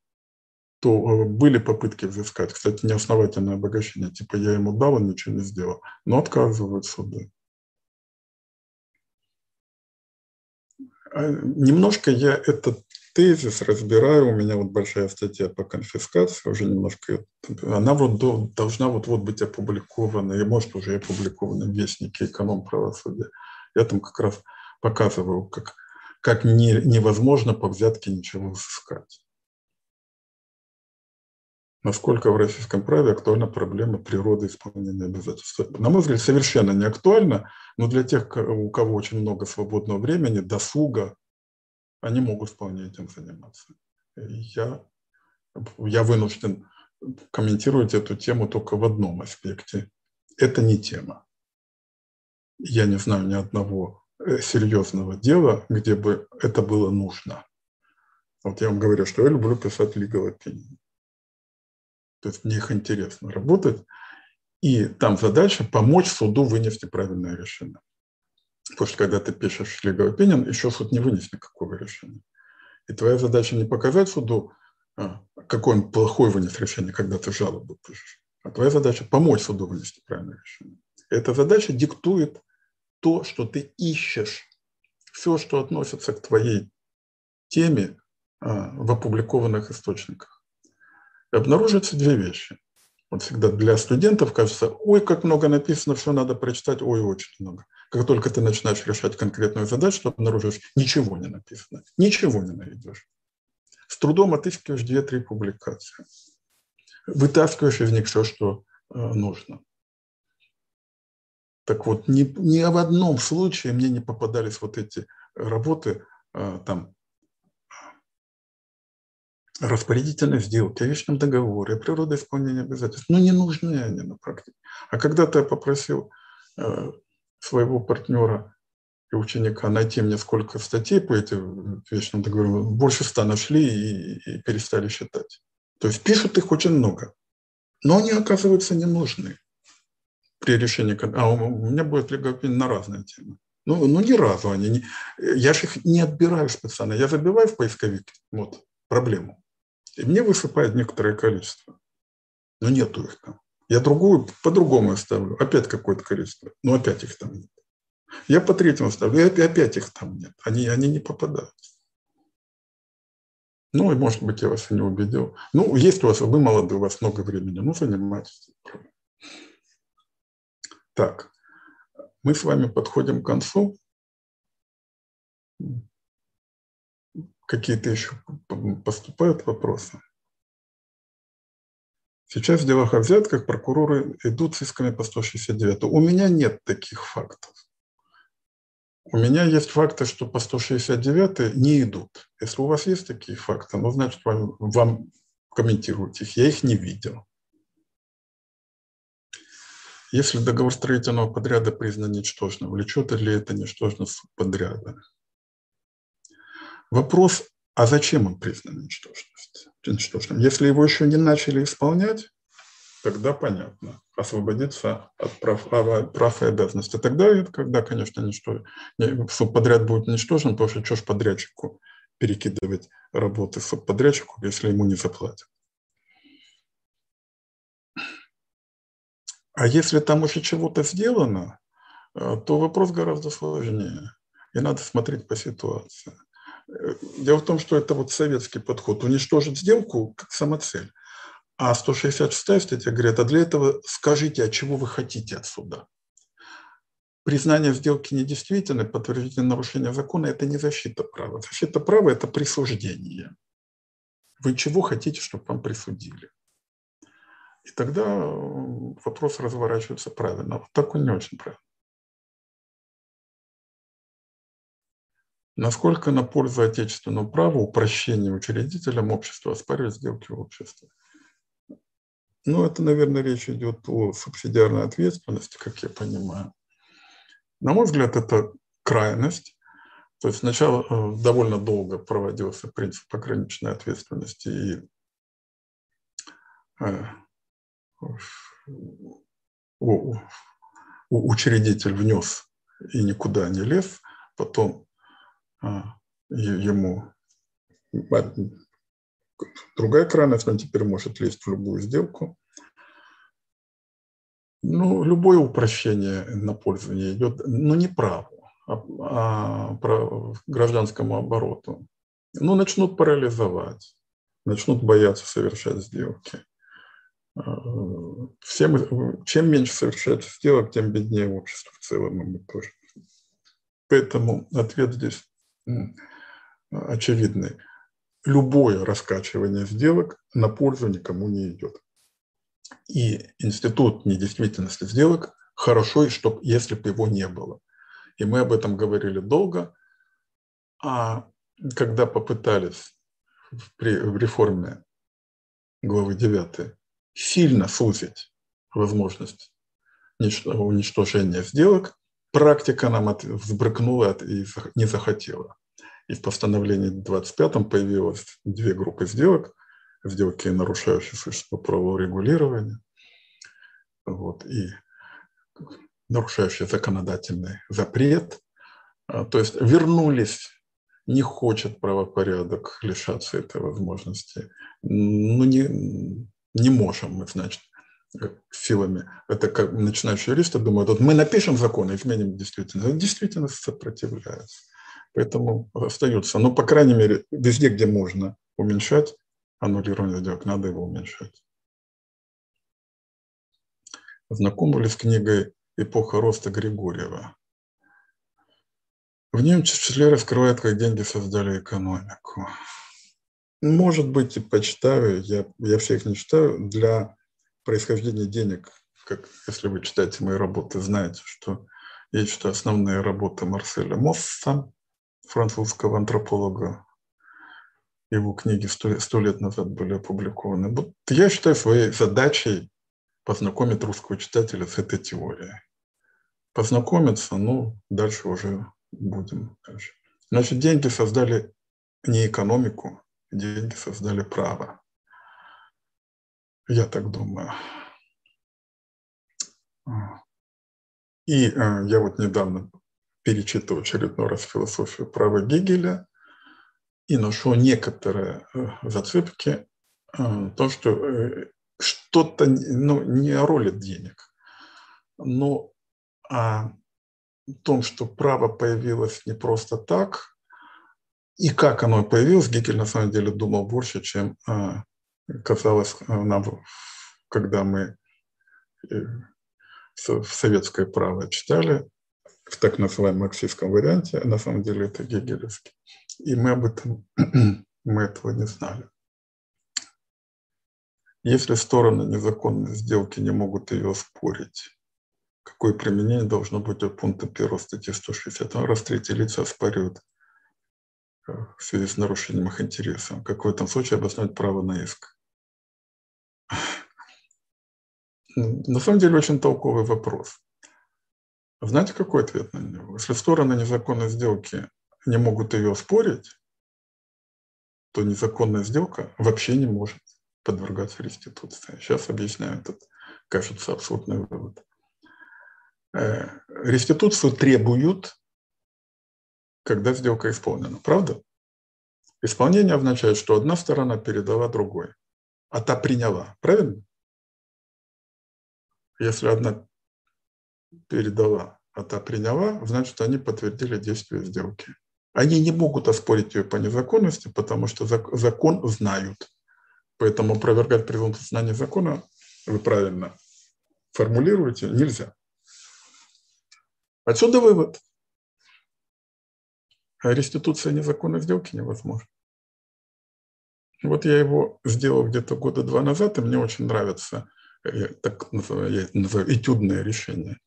то э, были попытки взыскать. Кстати, неосновательное обогащение, типа я ему дал, он ничего не сделал. Но отказывают суды. А, немножко я этот тезис разбираю, у меня вот большая статья по конфискации, уже немножко, она вот должна вот-вот быть опубликована, и может уже опубликована в Вестнике эконом правосудия. Я там как раз показываю, как, как не, невозможно по взятке ничего взыскать насколько в российском праве актуальна проблема природы исполнения обязательств. На мой взгляд, совершенно не актуально, но для тех, у кого очень много свободного времени, досуга, они могут вполне этим заниматься. Я я вынужден комментировать эту тему только в одном аспекте. Это не тема. Я не знаю ни одного э, серьезного дела, где бы это было нужно. Вот я вам говорю, что я люблю писать legal opinion. То есть мне их интересно работать. И там задача помочь суду вынести правильное решение. Что когда ты пишешь legal opinion, еще суд не вынес никакого решения. И твоя задача не показать суду, а, какой он плохой вынес решение, когда ты жалобу пишешь. А твоя задача помочь суду вынести правильное решение. Эта задача диктует то, что ты ищешь. Все, что относится к твоей теме а, в опубликованных источниках. И обнаруживаются две вещи. Вот всегда для студентов кажется, ой, как много написано, все надо прочитать, ой, очень много. Как только ты начинаешь решать конкретную задачу, то обнаружишь, ничего не написано, ничего не найдешь. С трудом отыскиваешь две-три публикации. Вытаскиваешь из них все, что э, нужно. Так вот, ни, ни в одном случае мне не попадались вот эти работы, э, там, распорядительной сделки, о вечном договоре, о природоисполнении обязательств. Ну, не нужны они на практике. А когда-то я попросил э, своего партнера и ученика найти мне сколько статей по этим вечным договорам, больше ста нашли и, и перестали считать. То есть пишут их очень много, но они, оказывается, не нужны при решении. А у меня будет легопин на разные темы. Ну, ну, ни разу они не... Я же их не отбираю специально. Я забиваю в поисковик вот, проблему. И мне высыпает некоторое количество. Но нету их там. Я другую по-другому ставлю. Опять какое-то количество. Но опять их там нет. Я по третьему ставлю. И опять их там нет. Они, они не попадают. Ну, и, может быть, я вас и не убедил. Ну, есть у вас, вы молоды, у вас много времени, ну, занимайтесь. Так, мы с вами подходим к концу. Какие-то еще поступают вопросы? Сейчас в делах о взятках прокуроры идут с исками по 169. У меня нет таких фактов. У меня есть факты, что по 169 не идут. Если у вас есть такие факты, ну, значит, вам, вам комментируют их. Я их не видел. Если договор строительного подряда признан ничтожным, влечет ли это ничтожность подряда? Вопрос, а зачем он признан ничтожным? Если его еще не начали исполнять, тогда понятно. Освободиться от прав, прав и обязанностей. Тогда, когда, конечно, ничто, субподряд будет ничтожен, потому что что ж подрядчику перекидывать работы субподрядчику, если ему не заплатят. А если там уже чего-то сделано, э, то вопрос гораздо сложнее. И надо смотреть по ситуации. Э, дело в том, что это вот советский подход. Уничтожить сделку как самоцель. А 166 статья говорит, а для этого скажите, а чего вы хотите от суда. Признание сделки недействительной, подтверждение нарушения закона – это не защита права. Защита права – это присуждение. Вы чего хотите, чтобы вам присудили? И тогда вопрос разворачивается правильно. Вот так он не очень правильно. Насколько на пользу отечественного права упрощение учредителям общества оспаривать сделки в обществе? Ну, это, наверное, речь идет о субсидиарной ответственности, как я понимаю. На мой взгляд, это крайность. То есть сначала э, довольно долго проводился принцип ограниченной ответственности, и э, учредитель внес и никуда не лез, потом ему другая крайность, он теперь может лезть в любую сделку. Ну, любое упрощение на пользование идет, но не праву, а, а про гражданскому обороту. Ну, начнут парализовать, начнут бояться совершать сделки. Всем, чем меньше совершается сделок, тем беднее общество в целом, мы тоже. Поэтому ответ здесь очевидный. Любое раскачивание сделок на пользу никому не идет. И институт недействительности сделок хорошо, чтобы, если бы его не было. И мы об этом говорили долго. А когда попытались при, в реформе главы 9 сильно сузить возможность уничтожения сделок, практика нам от, взбрыкнула и не захотела. И в постановлении 25 появилось две группы сделок. Сделки, нарушающие существо правового регулирования, вот, и нарушающие законодательный запрет. А, то есть вернулись, не хочет правопорядок лишаться этой возможности. Ну, не, не можем мы, значит, силами. Это как начинающие юристы думают, вот мы напишем закон и изменим действительность. Действительность сопротивляется. Поэтому остается. Но, по крайней мере, везде, где можно уменьшать аннулирование сделок, надо его уменьшать. Знакомы с книгой «Эпоха роста Григорьева»? В нем числе раскрывает, как деньги создали экономику. Может быть, и почитаю, я, я всех не читаю. Для происхождения денег, как если вы читаете мои работы, знаете, что я читаю основные работы Марселя Мосса, французского антрополога. Его книги сто, лет назад были опубликованы. Вот я считаю своей задачей познакомить русского читателя с этой теорией. Познакомиться, ну, дальше уже будем. Дальше. Значит, деньги создали не экономику, деньги создали право. Я так думаю. И э, я вот недавно перечитывал очередной раз философию права Гегеля и нашел некоторые э, зацепки, э, то, что что-то ну, не о роли денег, но о том, что право появилось не просто так, и как оно появилось, Гегель на самом деле думал больше, чем казалось нам, когда мы в советское право читали, в так называемом марксистском варианте, а на самом деле это гегелевский. И мы об этом, мы этого не знали. Если стороны незаконной сделки не могут ее спорить, какое применение должно быть у пункта 1 статьи 160? Раз третьи лица оспаривают э, в связи с нарушением их интересов. Какой там случай обосновать право на иск? На самом деле очень толковый вопрос. Знаете, какой ответ на него? Если стороны незаконной сделки не могут ее спорить, то незаконная сделка вообще не может подвергаться реституции. Сейчас объясняю этот, кажется, абсурдный вывод. Э, реституцию требуют, когда сделка исполнена, правда? Исполнение означает, что одна сторона передала другой, а та приняла, правильно? Если одна передала, а та приняла, значит, они подтвердили действие сделки. Они не могут оспорить ее по незаконности, потому что закон знают. Поэтому опровергать презумпцию знания закона, вы правильно формулируете, нельзя. Отсюда вывод. Реституция незаконной сделки невозможна. Вот я его сделал где-то года два назад, и мне очень нравится так называю, этюдное решение.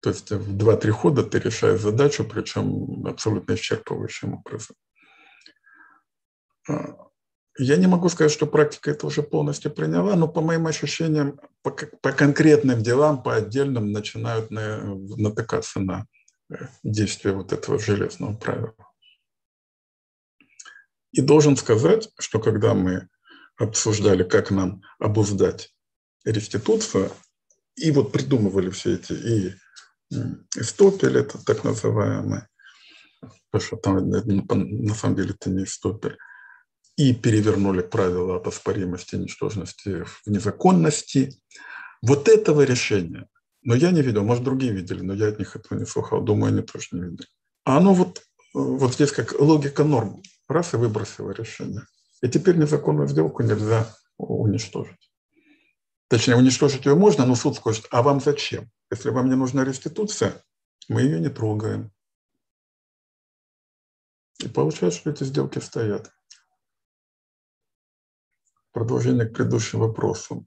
То есть в два-три хода ты решаешь задачу, причем абсолютно исчерпывающим образом. А, я не могу сказать, что практика это уже полностью приняла, но по моим ощущениям, по, по конкретным делам, по отдельным начинают на, натыкаться на э, действие вот этого железного правила. И должен сказать, что когда мы обсуждали, как нам обуздать реституцию, и вот придумывали все эти, и Истопель это так называемый, потому что там на самом деле это не Истопель, и перевернули правила об оспоримости, ничтожности в незаконности. Вот этого решения, но я не видел, может, другие видели, но я от них этого не слыхал, думаю, они тоже не видели. А оно вот, вот здесь как логика норм, раз и выбросило решение. И теперь незаконную сделку нельзя уничтожить. Точнее, уничтожить ее можно, но суд скажет, а вам зачем? Если вам не нужна реституция, мы ее не трогаем. И получается, что эти сделки стоят. Продолжение к предыдущим вопросам.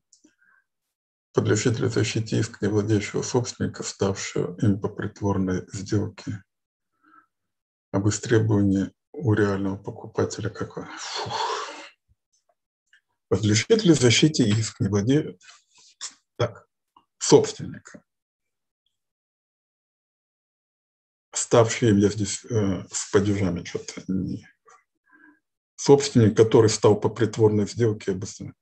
Подлежит ли защите иск не владеющего собственника, ставшего им по притворной сделке? Об истребовании у реального покупателя какой? Фух. Подлежит ли защите иск, не владеет так, собственника? Ставший, я здесь э, с падежами что-то не... Собственник, который стал по притворной сделке, обычно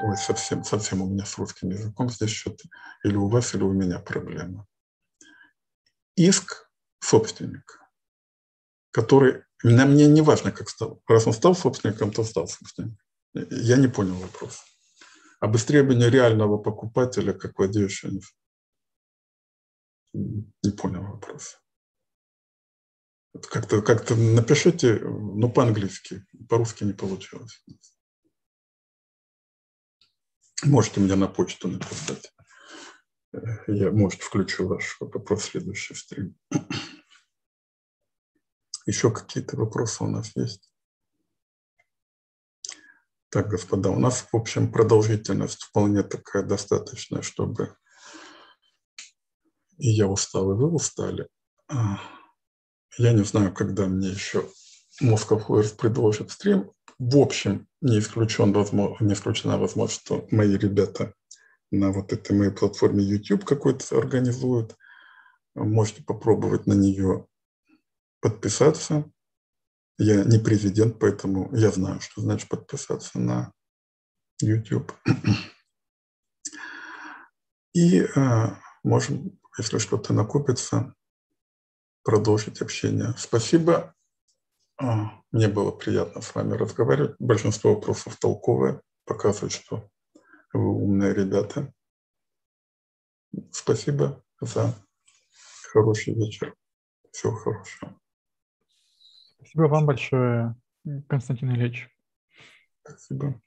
Ой, совсем, совсем у меня с русским языком здесь что-то. Или у вас, или у меня проблема. Иск собственника, который... На мне не важно, как стал. Раз он стал собственником, то стал собственником. Я не понял вопрос. Об истребовании реального покупателя как владеющего не понял вопрос. Как-то как напишите, ну, по-английски, по-русски не получилось. Можете мне на почту написать. Я, может, включу ваш вопрос в следующий стрим. Еще какие-то вопросы у нас есть? Так, господа, у нас, в общем, продолжительность вполне такая достаточная, чтобы и я устал, и вы устали. А, я не знаю, когда мне еще Moscow Flares предложит стрим. В общем, не, исключен, не исключена возможность, что мои ребята на вот этой моей платформе YouTube какой-то организуют. Можете попробовать на нее подписаться. Я не президент, поэтому я знаю, что значит подписаться на YouTube. И а, можем, если что-то накопится, продолжить общение. Спасибо. А, мне было приятно с вами разговаривать. Большинство вопросов толковые, показывают, что вы умные ребята. Спасибо за хороший вечер. Всего хорошего. Спасибо вам большое, Константин Ильич. Спасибо.